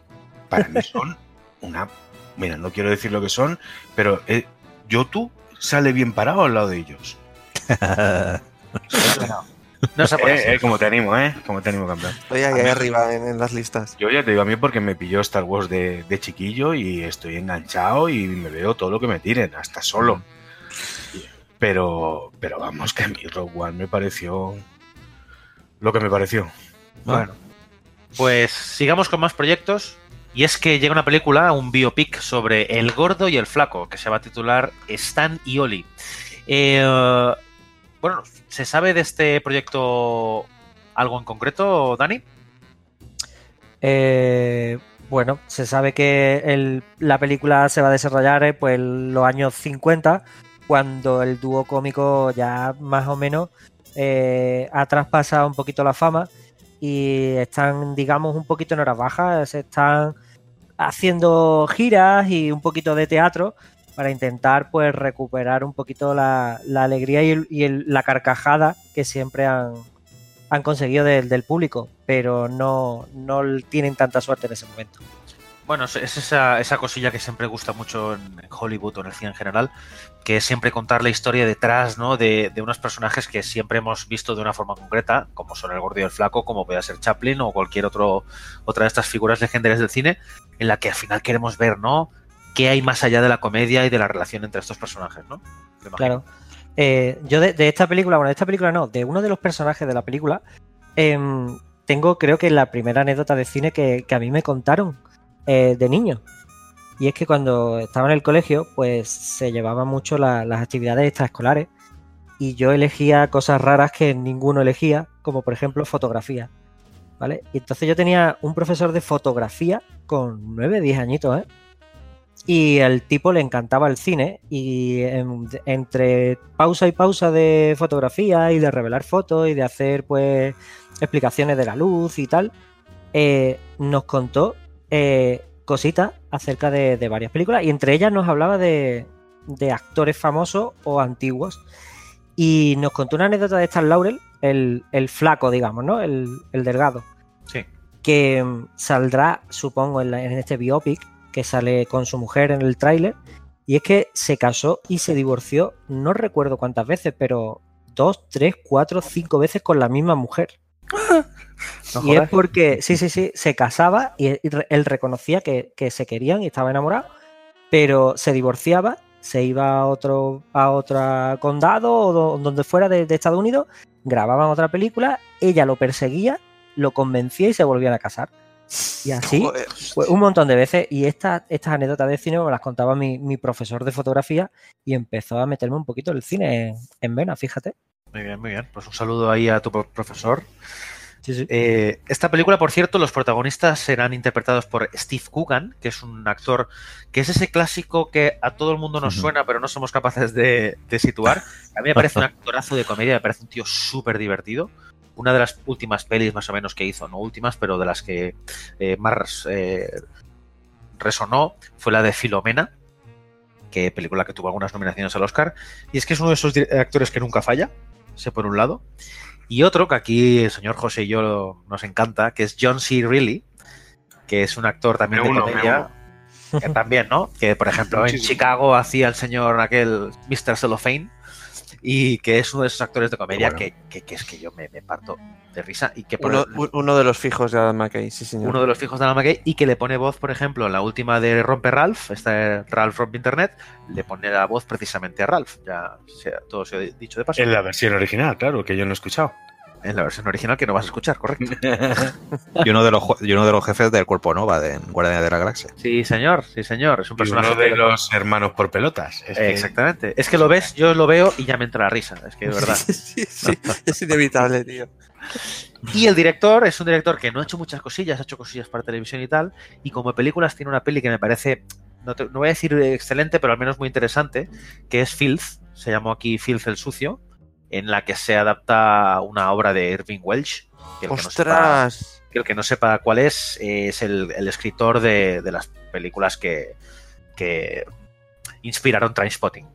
para mí, son una. Mira, no quiero decir lo que son, pero eh, Yotu sale bien parado al lado de ellos. No se puede Eh, hacer. eh, como te animo, ¿eh? Como te animo, campeón. Estoy ahí, ahí arriba en, en las listas. Yo ya te digo a mí porque me pilló Star Wars de, de chiquillo y estoy enganchado y me veo todo lo que me tiren, hasta solo. Pero, pero vamos, que a mí Rogue One me pareció lo que me pareció. Bueno, pues sigamos con más proyectos. Y es que llega una película, un biopic sobre el gordo y el flaco, que se va a titular Stan y Oli. Eh, bueno, ¿se sabe de este proyecto algo en concreto, Dani? Eh, bueno, se sabe que la película se va a desarrollar eh, pues, en los años 50, cuando el dúo cómico ya más o menos eh, ha traspasado un poquito la fama y están, digamos, un poquito en horas bajas, están haciendo giras y un poquito de teatro para intentar pues recuperar un poquito la, la alegría y, el- y la carcajada que siempre han, conseguido del, del público, pero no, no tienen tanta suerte en ese momento. Bueno, es es esa, esa cosilla que siempre gusta mucho en Hollywood o en el cine en general, que es siempre contar la historia detrás ¿no? de, de unos personajes que siempre hemos visto de una forma concreta, como son el gordo y el flaco, como puede ser Chaplin o cualquier otro, otra de estas figuras legendarias del cine, en la que al final queremos ver ¿no? qué hay más allá de la comedia y de la relación entre estos personajes. ¿no? Claro. Eh, yo de, de esta película, bueno, de esta película no, de uno de los personajes de la película, em, tengo creo que la primera anécdota de cine que, que a mí me contaron eh, de niño. Y es que cuando estaba en el colegio, pues se llevaban mucho la- las actividades extraescolares y yo elegía cosas raras que ninguno elegía, como por ejemplo fotografía. ¿Vale? Y entonces yo tenía un profesor de fotografía con 9, 10 añitos, ¿eh? Y al tipo le encantaba el cine y en- entre pausa y pausa de fotografía y de revelar fotos y de hacer pues explicaciones de la luz y tal, eh, nos contó eh, cositas acerca de, de varias películas y entre ellas nos hablaba de, de actores famosos o antiguos y nos contó una anécdota de Stan Laurel, el, el flaco, digamos, ¿no? El, el delgado Sí. que mm, saldrá, supongo, en, la- en este biopic que sale con su mujer en el tráiler. Y es que se casó y se divorció, no recuerdo cuántas veces, pero dos, tres, cuatro, cinco veces con la misma mujer. No y es porque, sí, sí, sí, se casaba y él- reconocía que, que se querían y estaba enamorado, pero se divorciaba, se iba a otro, a otro condado o do- donde fuera de, de Estados Unidos, grababan otra película, ella lo perseguía, lo convencía y se volvían a casar. Y así, Joder, pues, un montón de veces. Y estas estas anécdotas de cine me las contaba mi, mi profesor de fotografía y empezó a meterme un poquito el cine en, en vena, fíjate. Muy bien, muy bien. Pues un saludo ahí a tu pro- profesor. Sí, sí. Eh, esta película, por cierto, los protagonistas serán interpretados por Steve Coogan, que es un actor que es ese clásico que a todo el mundo nos suena, pero no somos capaces de, de situar. A mí me parece un actorazo de comedia, me parece un tío súper divertido. Una de las últimas pelis más o menos que hizo, no últimas, pero de las que eh, más eh, resonó fue la de Filomena, que película que tuvo algunas nominaciones al Oscar. Y es que es uno de esos actores que nunca falla, ese por un lado. Y otro que aquí el señor José y yo nos encanta, que es John C. Reilly, que es un actor también Me de uno, comedia. Que también, ¿no? Que por ejemplo en. Chicago hacía el señor aquel Mr. Cellophane y que es uno de esos actores de comedia Bueno. que, que- que es que yo me, me parto de risa y que por uno, un- uno de los fijos de Adam McKay, sí, señor. uno de los fijos de Alan McKay y que le pone voz, por ejemplo, en la última de Rompe Ralph, esta de Ralph Rompe Internet, le pone la voz precisamente a Ralph. Ya sea, todo se ha dicho de paso. En la versión original, claro, que yo no he escuchado. En la versión original que no vas a escuchar, correcto. Y uno de los, y uno de los jefes del Cuerpo Nova de Guardianes de la Galaxia. Sí, señor, sí, señor. Es un Y personaje uno de que- los hermanos por pelotas. Es que- Exactamente. Es que lo ves, yo lo veo y ya me entra la risa. Es que de verdad. sí, sí, es inevitable, tío. Y el director es un director que no ha hecho muchas cosillas, ha hecho cosillas para televisión y tal. Y como películas tiene una peli que me parece, no, te- no voy a decir excelente, pero al menos muy interesante, que es Filth. Se llamó aquí Filth el Sucio, en la que se adapta una obra de Irving Welsh. Que el que no sepa- ¡Ostras! que el que no sepa cuál es, es el, el escritor de, de las películas que, que inspiraron Trainspotting.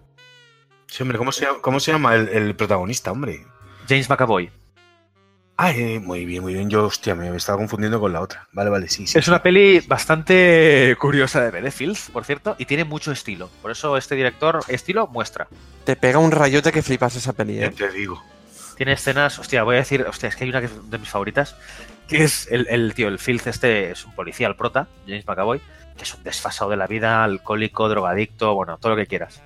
Sí, hombre, ¿cómo se llama, cómo se llama el, el protagonista, hombre? James McAvoy. Ah, eh, muy bien, muy bien. Yo, hostia, me estaba confundiendo con la otra. Vale, vale, sí, sí. Es una peli bastante curiosa de ver, ¿eh? Filth, por cierto, y tiene mucho estilo. Por eso este director, estilo, muestra. Te pega un rayote que flipas esa peli, Ya ¿eh? te digo. Tiene escenas, hostia, voy a decir, hostia, es que hay una que es de mis favoritas, que es el, el tío, el Filth este es un policía, el prota, James McAvoy, que es un desfasado de la vida, alcohólico, drogadicto, bueno, todo lo que quieras.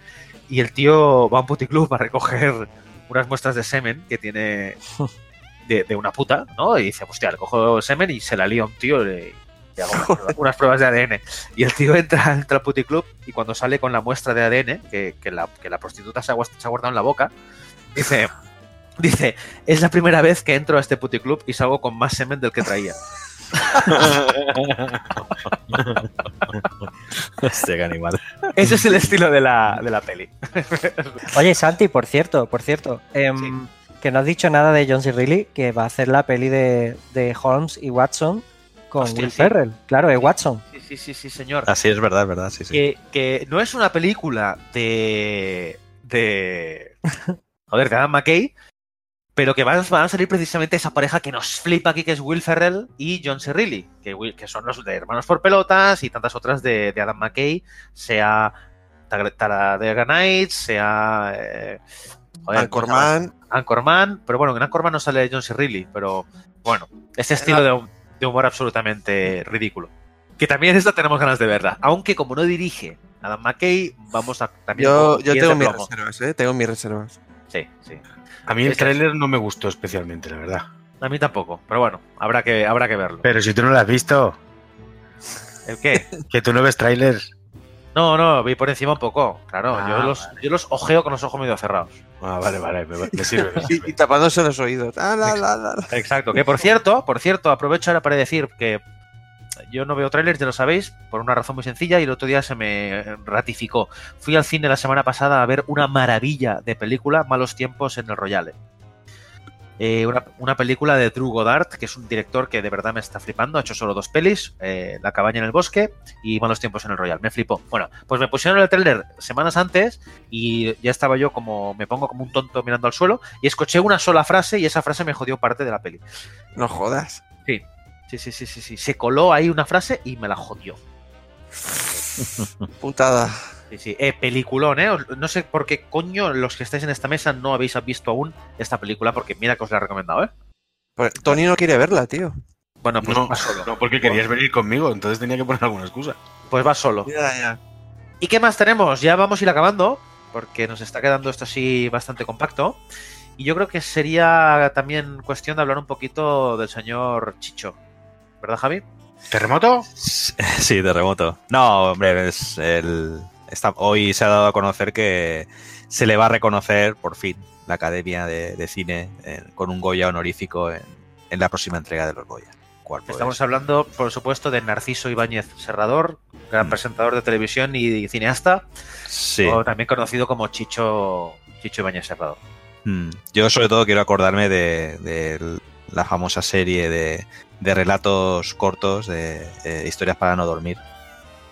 Y el tío va a un puticlub a recoger unas muestras de semen que tiene de, de una puta, ¿no? Y dice, hostia, le cojo semen y se la lía a un tío y le hago unas pruebas, unas pruebas de ADN. Y el tío entra, entra al puticlub y cuando sale con la muestra de ADN, que, que la, que la prostituta se ha, se ha guardado en la boca, dice, dice, es la primera vez que entro a este puticlub y salgo con más semen del que traía. Hostia, qué animal. Ese es el estilo de la, de la peli. Oye, Santi, por cierto, por cierto, em, que no has dicho nada de John C. Reilly, que va a hacer la peli de, de Holmes y Watson con Hostia, Will sí. Ferrell. Claro, es Watson. Sí, sí, sí, sí, señor. Así es verdad, es verdad, sí, sí. que, que no es una película de. de. Joder, de Adam McKay, pero que van, van a salir precisamente esa pareja que nos flipa aquí, que es Will Ferrell y John C. Reilly, que, Will- que son los de Hermanos por Pelotas y tantas otras de, de Adam McKay, sea Talladega Nights, sea. Eh, joder. Anchorman. Anchorman, pero bueno, en Anchorman no sale John C. Reilly, pero bueno, ese estilo de, hum- de humor absolutamente ridículo. Que también esta tenemos ganas de verla, aunque como no dirige Adam McKay, vamos a también Yo, tengo mis plomo. reservas, ¿eh? Tengo mis reservas. Sí, sí. A mí el tráiler no me gustó especialmente, la verdad. A mí tampoco, pero bueno, habrá que, habrá que verlo. Pero si tú no lo has visto, ¿El qué? que tú no ves trailers. No, no, vi por encima un poco. Claro, Ah, yo, los, yo los ojeo con los ojos medio cerrados. Ah, vale, vale, me, me sirve. me Y, sirve. y tapándose los oídos. Ah, la, la, la, la. Exacto, que por cierto, por cierto, aprovecho ahora para decir que yo no veo trailers, ya lo sabéis, por una razón muy sencilla, y el otro día se me ratificó. Fui al cine la semana pasada a ver una maravilla de película, Malos Tiempos en el Royale. Eh, una, una película de Drew Goddard, que es un director que de verdad me está flipando, ha hecho solo dos pelis, eh, La cabaña en el bosque y Malos Tiempos en el Royal, me flipó. Bueno, pues me pusieron el trailer semanas antes y ya estaba yo como, me pongo como un tonto mirando al suelo y escuché una sola frase y esa frase me jodió parte de la peli. No jodas. Sí, sí, sí, sí, sí, sí. Se coló ahí una frase y me la jodió. Putada. Sí, sí. Eh, peliculón, ¿eh? No sé por qué coño los que estáis en esta mesa no habéis visto aún esta película, porque mira que os la he recomendado, ¿eh? Pues Tony no quiere verla, tío. Bueno, pues No, va solo. no, porque querías venir conmigo, entonces tenía que poner alguna excusa. Pues va solo. Ya, ya. ¿Y qué más tenemos? Ya vamos a ir acabando, porque nos está quedando esto así bastante compacto. Y yo creo que sería también cuestión de hablar un poquito del señor Chicho. ¿Verdad, Javi? ¿Terremoto? Sí, terremoto. No, hombre, es el, está, hoy se ha dado a conocer que se le va a reconocer, por fin, la Academia de, de Cine eh, con un Goya honorífico en, en la próxima entrega de los Goya. Estamos hablando, por supuesto, de Narciso Ibáñez Serrador, gran Mm. presentador de televisión y cineasta, sí. o también conocido como Chicho, Chicho Ibáñez Serrador. Mm. Yo sobre todo quiero acordarme de, de la famosa serie de, de relatos cortos de historias para no dormir.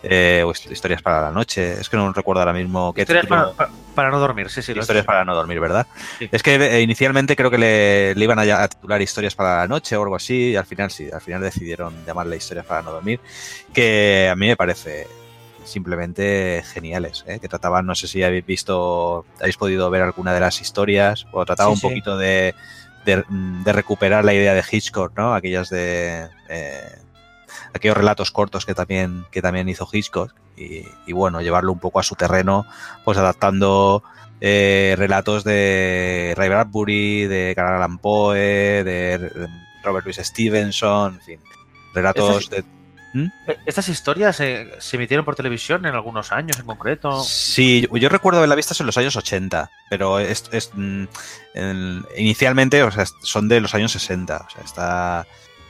Eh, o hist- historias para la noche. Es que no recuerdo ahora mismo qué Historias título- para, para- para no dormir, sí, sí. Historias para no dormir, ¿verdad? Sí. Es que eh, inicialmente creo que le, le iban a, titular Historias para la noche o algo así, y al final sí, al final decidieron llamarle Historias para no dormir, que a mí me parece simplemente geniales, ¿eh? que trataban, no sé si habéis visto, habéis podido ver alguna de las historias, o trataba Sí, un sí. poquito de, de, de recuperar la idea de Hitchcock, ¿no? Aquellas de... aquellos relatos cortos que también, que también hizo Hitchcock y, y bueno, llevarlo un poco a su terreno, pues adaptando eh, relatos de Ray Bradbury, de Edgar Allan Poe, de Robert Louis Stevenson, en fin, relatos de... Estas historias eh, se emitieron por televisión en algunos años en concreto. Sí, yo, yo recuerdo haberla visto en los años 80, pero es, es, mm, en- inicialmente o sea, son de los años 60, o sea, está... A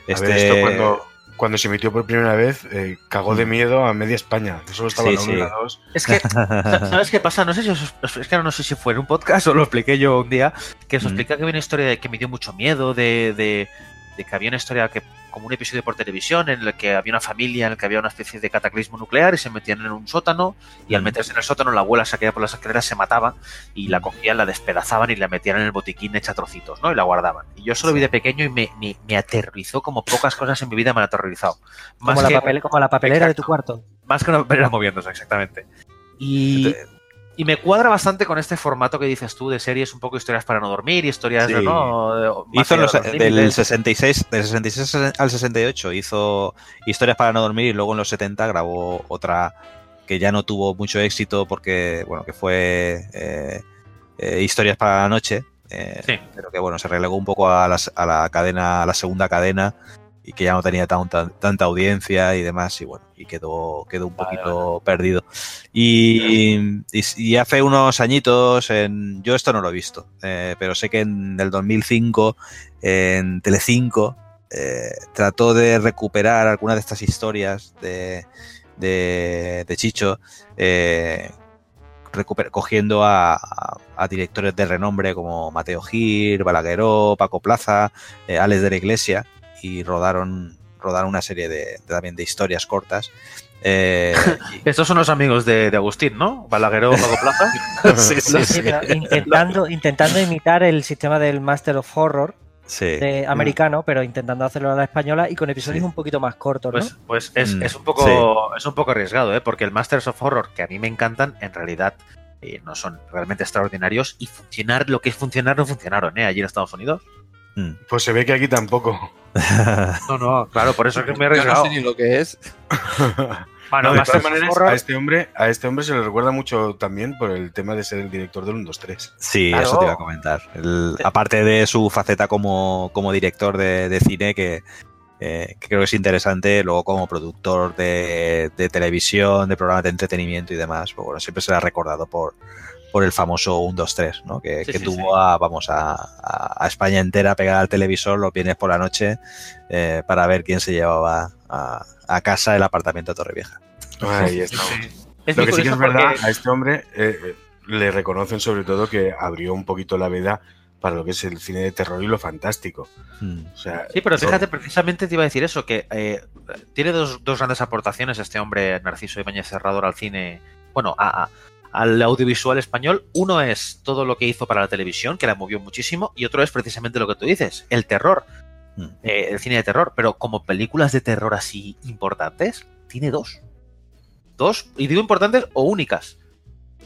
Este, ver, esto cuando, cuando se emitió por primera vez, eh, cagó de miedo a media España. Solo estaba Sí, la 1 sí. y la 2. Es que, sa- ¿sabes qué pasa? No sé si os- os- es que no sé si fue en un podcast o lo expliqué yo un día, que os Mm. explica que había una historia de- que me dio mucho miedo, de, de- de que había una historia que como un episodio por televisión en el que había una familia en el que había una especie de cataclismo nuclear y se metían en un sótano y al meterse en el sótano la abuela se caía por las escaleras, se mataba y la cogían, la despedazaban y la metían en el botiquín hecha trocitos, ¿no? Y la guardaban. Y yo solo vi de pequeño y me, me, me aterrorizó como pocas cosas en mi vida me han aterrorizado. Como la, papel- como la papelera de tu cuarto. más que una papelera moviéndose, exactamente. Y, Y me cuadra bastante con este formato que dices tú de series un poco historias para no dormir historias Sí. de no. Hizo los- los del límites. 66, del 66 al 68 hizo Historias para no dormir y luego en los 70 grabó otra que ya no tuvo mucho éxito porque, bueno, que fue eh, eh, Historias para la noche, eh, Sí. pero que bueno, se relegó un poco a, las- a la cadena, a la segunda cadena y que ya no tenía tanta, tanta audiencia y demás y bueno, y quedó, quedó un Vale, poquito perdido. Y, y, y hace unos añitos, en, yo esto no lo he visto, eh, pero sé que en el 2005 en Telecinco eh, trató de recuperar algunas de estas historias de, de, de Chicho, eh, recuper- cogiendo a, a- a directores de renombre como Mateo Gil, Balagueró, Paco Plaza, eh, Alex de la Iglesia y rodaron, rodaron una serie de, de- también de historias cortas. Eh, Estos son los amigos de, de Agustín, ¿no? Balagueró, Paco Plaza. sí, sí, Sí, intentando, intentando imitar el sistema del Master of Horror sí. de americano, pero intentando hacerlo a la española y con episodios Sí. un poquito más cortos, ¿no? Pues, pues es, Mm, es un poco, es un poco arriesgado, ¿eh? Porque el Masters of Horror, que a mí me encantan, en realidad eh, no son realmente extraordinarios. Y funcionar, lo que es funcionar, no funcionaron, ¿eh? Allí en Estados Unidos. Mm. Pues se ve que aquí tampoco. No, no, claro, por eso es que me he Yo no arriesgado. sé ni lo que es. Bueno, No, de todas maneras, Horror- a este hombre, a este hombre se le recuerda mucho también por el tema de ser el director del 1, 2, 3. Sí, Claro. eso te iba a comentar. El- aparte de su faceta como, como director de, de cine, que, eh, que creo que es interesante, luego como productor de, de televisión, de programas de entretenimiento y demás, pues bueno, siempre se le ha recordado por, por el famoso 1, 2, 3, ¿no? que, Sí, que sí, tuvo sí. a, vamos, a, España entera pegada al televisor los viernes por la noche eh, para ver quién se llevaba a, a casa el apartamento de Torrevieja. Ahí estamos. Es Lo que sí que es verdad, porque- a este hombre eh, eh, le reconocen sobre todo que abrió un poquito la veda para lo que es el cine de terror y lo fantástico. Mm. O sea, Sí, pero fíjate, precisamente te iba a decir eso, que eh, tiene dos, dos grandes aportaciones este hombre, Narciso Ibáñez Serrador, al cine, bueno, a- a- al audiovisual español. Uno es todo lo que hizo para la televisión, que la movió muchísimo, y otro es precisamente lo que tú dices, el terror, Mm. eh, el cine de terror, pero como películas de terror así importantes, tiene dos. Dos, y digo importantes o únicas,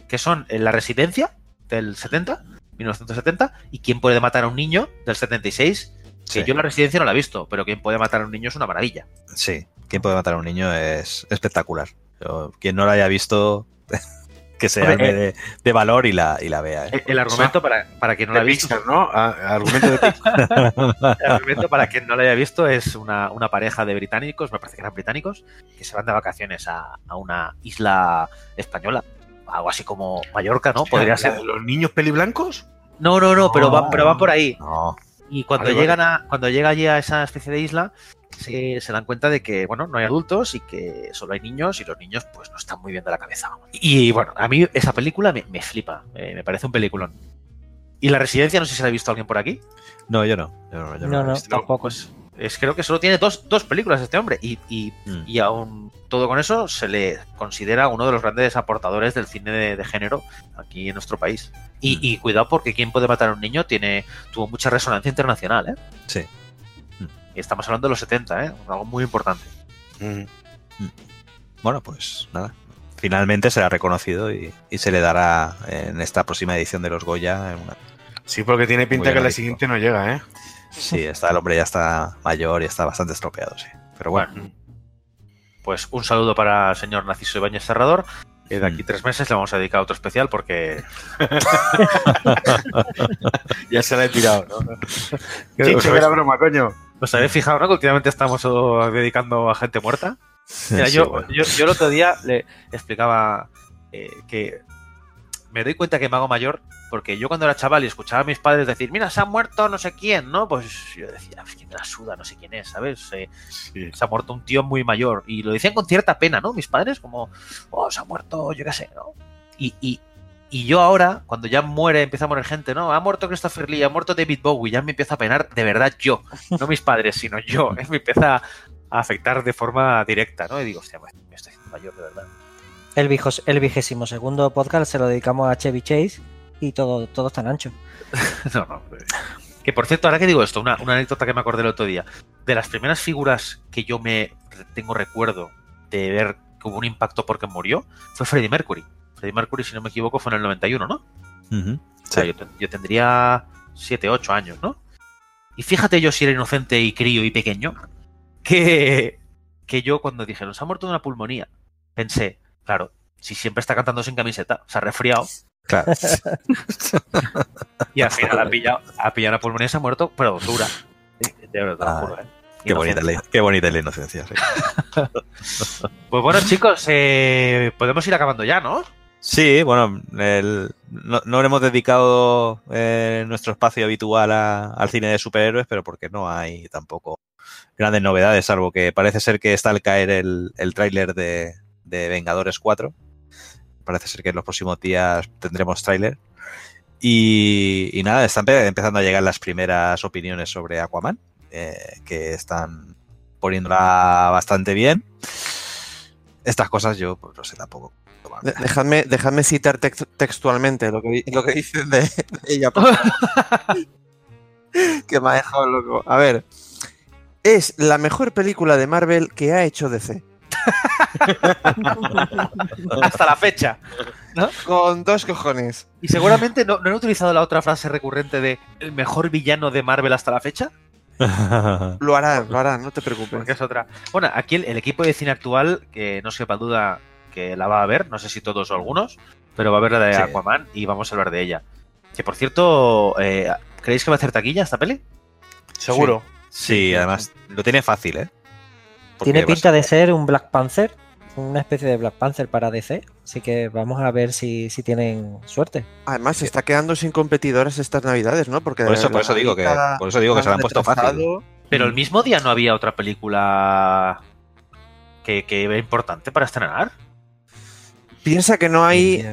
que son eh, La Residencia, del 70, 1970, y ¿Quién puede matar a un niño? del 76, que Sí. yo la residencia no la he visto, pero quien puede matar a un niño es una maravilla. Sí, ¿quién puede matar a un niño? Es espectacular. Yo- quien no la haya visto, que se arme de, de valor y la, y la vea. ¿eh? El, el argumento, para, para quien no la ha visto, Pixar, ¿no? A- argumento de Pixar. el argumento para quien no la haya visto es una, una pareja de británicos, me parece que eran británicos, que se van de vacaciones a, a una isla española, algo así como Mallorca, ¿no? Podría ¿La ser. ¿Los niños peliblancos? No, no, no, pero van, pero van por ahí. No, Y cuando Vale, llegan a, cuando llega allí a esa especie de isla, se, se dan cuenta de que, bueno, no hay adultos y que solo hay niños y los niños pues no están muy bien de la cabeza. Y bueno, a mí esa película me, me flipa, eh, me parece un peliculón. Y la residencia, no sé si la ha visto alguien por aquí. no, yo no. Yo no, yo no tampoco. Pues es, creo que solo tiene dos, dos películas este hombre y, y, Mm. y aún todo con eso se le considera uno de los grandes aportadores del cine de, de género aquí en nuestro país. Y, Mm. y cuidado porque quién puede matar a un niño tiene tuvo mucha resonancia internacional, ¿eh? Sí. Y estamos hablando de los 70, ¿eh? Algo muy importante. Mm. Bueno, pues nada. Finalmente será reconocido y, y se le dará en esta próxima edición de los Goya. en una- Sí, porque tiene pinta que la siguiente no llega, ¿eh? Sí, está, el hombre ya está mayor y está bastante estropeado, sí. Pero bueno, Bueno, pues un saludo para el señor Narciso Ibáñez Serrador. que de aquí Mm. tres meses le vamos a dedicar a otro especial porque Ya se la he tirado, ¿no? ¿Os Chicho, que era broma, coño. ¿Os habéis fijado, no? Que últimamente estamos oh, dedicando a gente muerta. Mira, Sí, yo, bueno. yo, yo el otro día le explicaba eh, que me doy cuenta que me hago mayor porque yo cuando era chaval y escuchaba a mis padres decir, mira, se ha muerto no sé quién, ¿no? Pues yo decía, es que me la suda, no sé quién es, ¿sabes? Eh, Sí. se ha muerto un tío muy mayor. Y lo decían con cierta pena, ¿no? Mis padres, como, oh, se ha muerto, yo qué sé, ¿no? Y, y, y yo ahora, cuando ya muere, empieza a morir gente, ¿no? Ha muerto Christopher Lee, ha muerto David Bowie, ya me empieza a penar de verdad yo. No mis padres, sino yo. ¿eh? Me empieza a afectar de forma directa, ¿no? Y digo, hostia, me estoy haciendo mayor, de verdad. El, vigos- el vigésimo segundo podcast se lo dedicamos a Chevy Chase y todo, todo tan ancho. No, no. Que por cierto, ahora que digo esto, una, una anécdota que me acordé el otro día. De las primeras figuras que yo me tengo recuerdo de ver que hubo un impacto porque murió, fue Freddie Mercury. Freddie Mercury, si no me equivoco, fue en el 91, ¿no? O sea, yo, ten- yo tendría 7, 8 años, ¿no? Y fíjate yo si era inocente y crío y pequeño, que, que yo cuando dije, nos ha muerto de una pulmonía, pensé, claro, si siempre está cantando sin camiseta, se ha resfriado Claro. y al final ha pillado, ha pillado una pulmonía y se ha muerto, pero dura. De verdad, Ah, juro, ¿eh? Qué bonita, la, qué bonita es la inocencia. sí. Pues bueno, chicos, eh, podemos ir acabando ya, ¿no? Sí, bueno, el- no, no hemos dedicado eh, nuestro espacio habitual a- al cine de superhéroes, pero porque no hay tampoco grandes novedades, salvo que parece ser que está al caer el, el tráiler de, de Vengadores 4. Parece ser que en los próximos días tendremos tráiler. Y, nada, están empe- empezando a llegar las primeras opiniones sobre Aquaman, eh, que están poniéndola bastante bien. Estas cosas yo, pues no sé tampoco. De- Dejadme, dejadme citar tex- textualmente lo que, lo que dicen de, de ella. que me ha dejado loco. A ver. Es la mejor película de Marvel que ha hecho DC. Hasta la fecha. Con dos cojones. Y seguramente no, no han utilizado la otra frase recurrente de el mejor villano de Marvel hasta la fecha. Lo harán, lo harán, no te preocupes. Porque es otra. Bueno, aquí el, el equipo de cine actual, que no sepa duda que la va a ver, no sé si todos o algunos, pero va a ver la de Sí. Aquaman y vamos a hablar de ella. Que por cierto, eh, ¿creéis que va a hacer taquilla esta peli? Seguro. Sí, además lo tiene fácil, ¿eh? Porque Tiene pinta de ser un Black Panther, una especie de Black Panther para DC. Así que vamos a ver si, si tienen suerte. Además, se está quedando sin competidoras estas navidades, ¿no? Porque Por eso, por eso digo que, por eso digo que se la han puesto fácil. Pero el mismo día no había otra película que, que era importante para estrenar. Piensa que no hay,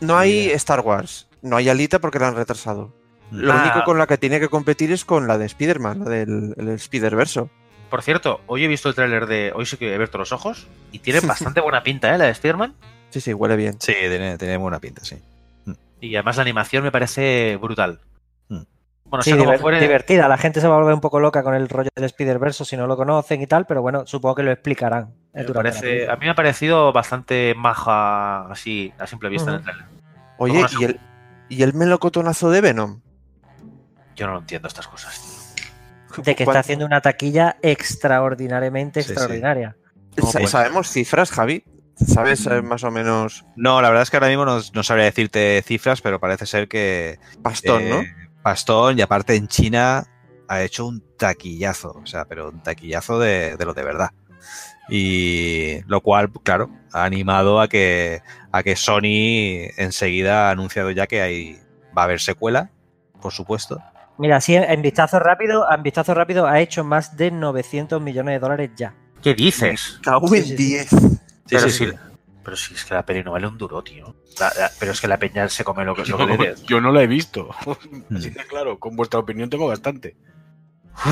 no hay. Star Wars. No hay Alita porque la han retrasado. Lo Ah. único con la que tiene que competir es con la de Spider-Man, la del el Spider-Verso. Por cierto, hoy he visto el tráiler de. Hoy sí que he abierto los ojos y tiene bastante buena pinta, ¿eh? La de Spider-Man. Sí, sí, huele bien. Sí, tiene, tiene buena pinta, sí. Y además la animación me parece brutal. Bueno, Sí, diver- fuere, divertida. La gente se va a volver un poco loca con el rollo del Spider-Verse si no lo conocen y tal, pero bueno, supongo que lo explicarán. eh, me parece- a mí me ha parecido bastante maja así, a simple vista en el Ujú. tráiler. Oye, ¿y el, ¿y el melocotonazo de Venom? Yo no entiendo estas cosas. tío. De que ¿Cuán- está haciendo una taquilla extraordinariamente Sí, extraordinaria. Pues- ¿Sabemos cifras, Javi? ¿Sabes eh, más o menos No, la verdad es que ahora mismo no, no sabría decirte cifras, pero parece ser que bastón, eh, no? Pastón y aparte en China ha hecho un taquillazo, o sea, pero un taquillazo de, de lo de verdad. Y lo cual, claro, ha animado a que, a que Sony enseguida ha anunciado ya que hay, va a haber secuela, por supuesto. Mira, así en, vistazo rápido, en vistazo rápido ha hecho más de 900 millones de dólares ya. ¿Qué dices? Cago sí, en sí, sí. 10. pero, sí, si, sí. Pero si es que la peli no vale un duro, tío. La- la- pero es que la peña se come lo que, lo que le des. Yo no la he visto. Así que claro, con vuestra opinión tengo bastante.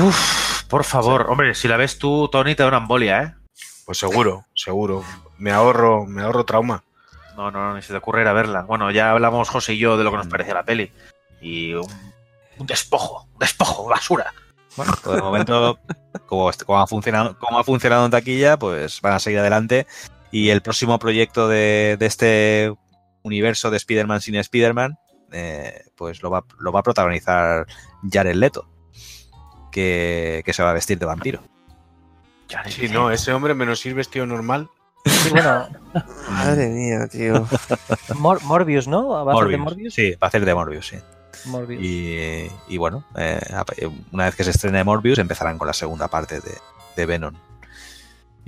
Uf, por favor, hombre, si la ves tú, Tony, te da una embolia, ¿eh? Pues seguro, seguro. Me ahorro, me ahorro trauma. No, no, no, ni se te ocurre ir a verla. Bueno, ya hablamos José y yo de lo que nos parecía la peli. Y un, un despojo, un despojo, basura. Bueno, pues de momento, como, como, ha funcionado, como ha funcionado en taquilla, pues van a seguir adelante. Y el próximo proyecto de, de este universo de Spider-Man sin Spider-Man, eh, pues lo va, lo va a protagonizar Jared Leto, que, que se va a vestir de vampiro. Ya, Sí, no, ese hombre menos ir vestido normal. Sí, bueno, Madre mía, tío. Mor- Morbius, ¿no? ¿Va a ser de Morbius? Sí, va a hacer de Morbius, sí. Morbius. Y, y bueno, eh, una vez que se estrene Morbius, empezarán con la segunda parte de, de Venom.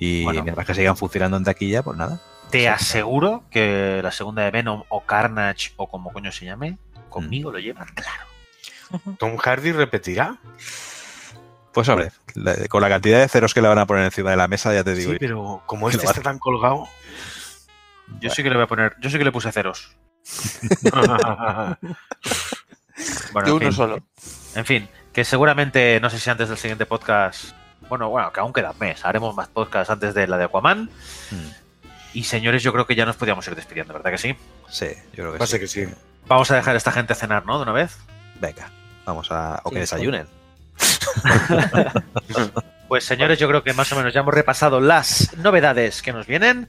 Y Bueno. mientras que sigan funcionando en taquilla, pues nada. Te aseguro que la segunda de Venom o Carnage o como coño se llame, conmigo lo llevan claro. Tom Hardy repetirá. Pues hombre, con la cantidad de ceros que le van a poner encima de la mesa, ya te digo. Sí, yo. pero como este está tan colgado. Yo sí que le voy a poner, yo sí que le puse ceros. Bueno, en uno fin, solo. En fin, que seguramente, no sé si antes del siguiente podcast, bueno, bueno, que aún queda un mes, haremos más podcasts antes de la de Aquaman. Hmm, Y señores, yo creo que ya nos podíamos ir despidiendo, ¿verdad que sí? Sí, yo creo que Pasa sí. que sí. Vamos a dejar a esta gente cenar, ¿no? De una vez. Venga, vamos a. O Sí, que desayunen. Pues señores, yo creo que más o menos ya hemos repasado las novedades que nos vienen.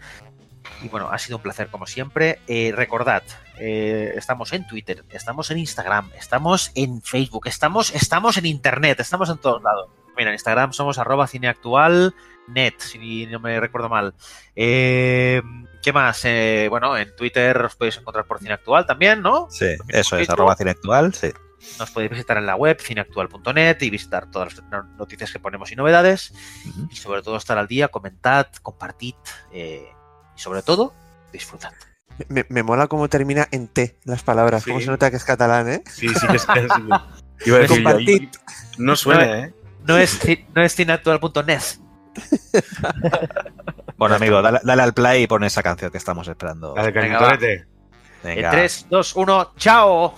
Y bueno, ha sido un placer como siempre. Eh, recordad, eh, estamos en Twitter, estamos en Instagram, estamos en Facebook, estamos, estamos en Internet, estamos en todos lados. Mira, en Instagram somos arroba cineactual net, si no me recuerdo mal. Eh, ¿Qué más? Eh, bueno, en Twitter os podéis encontrar por Cineactual también, ¿no? Sí, eso es, arroba cine actual, sí. Nos podéis visitar en la web cineactual.net y visitar todas las no- noticias que ponemos y novedades. Y sobre todo estar al día, comentad, compartid eh, y sobre todo disfrutad. Me, me mola cómo termina en T las palabras. Sí. Cómo se nota que es catalán, ¿eh? Sí, sí que es que es- Iba a decir, Compartid. no suena, ¿eh? No es, no es cineactual.net. Bueno, amigo, dale, dale al play y pon esa canción que estamos esperando. Dale, Venga, cañitorete. En 3, 2, 1, ¡chao!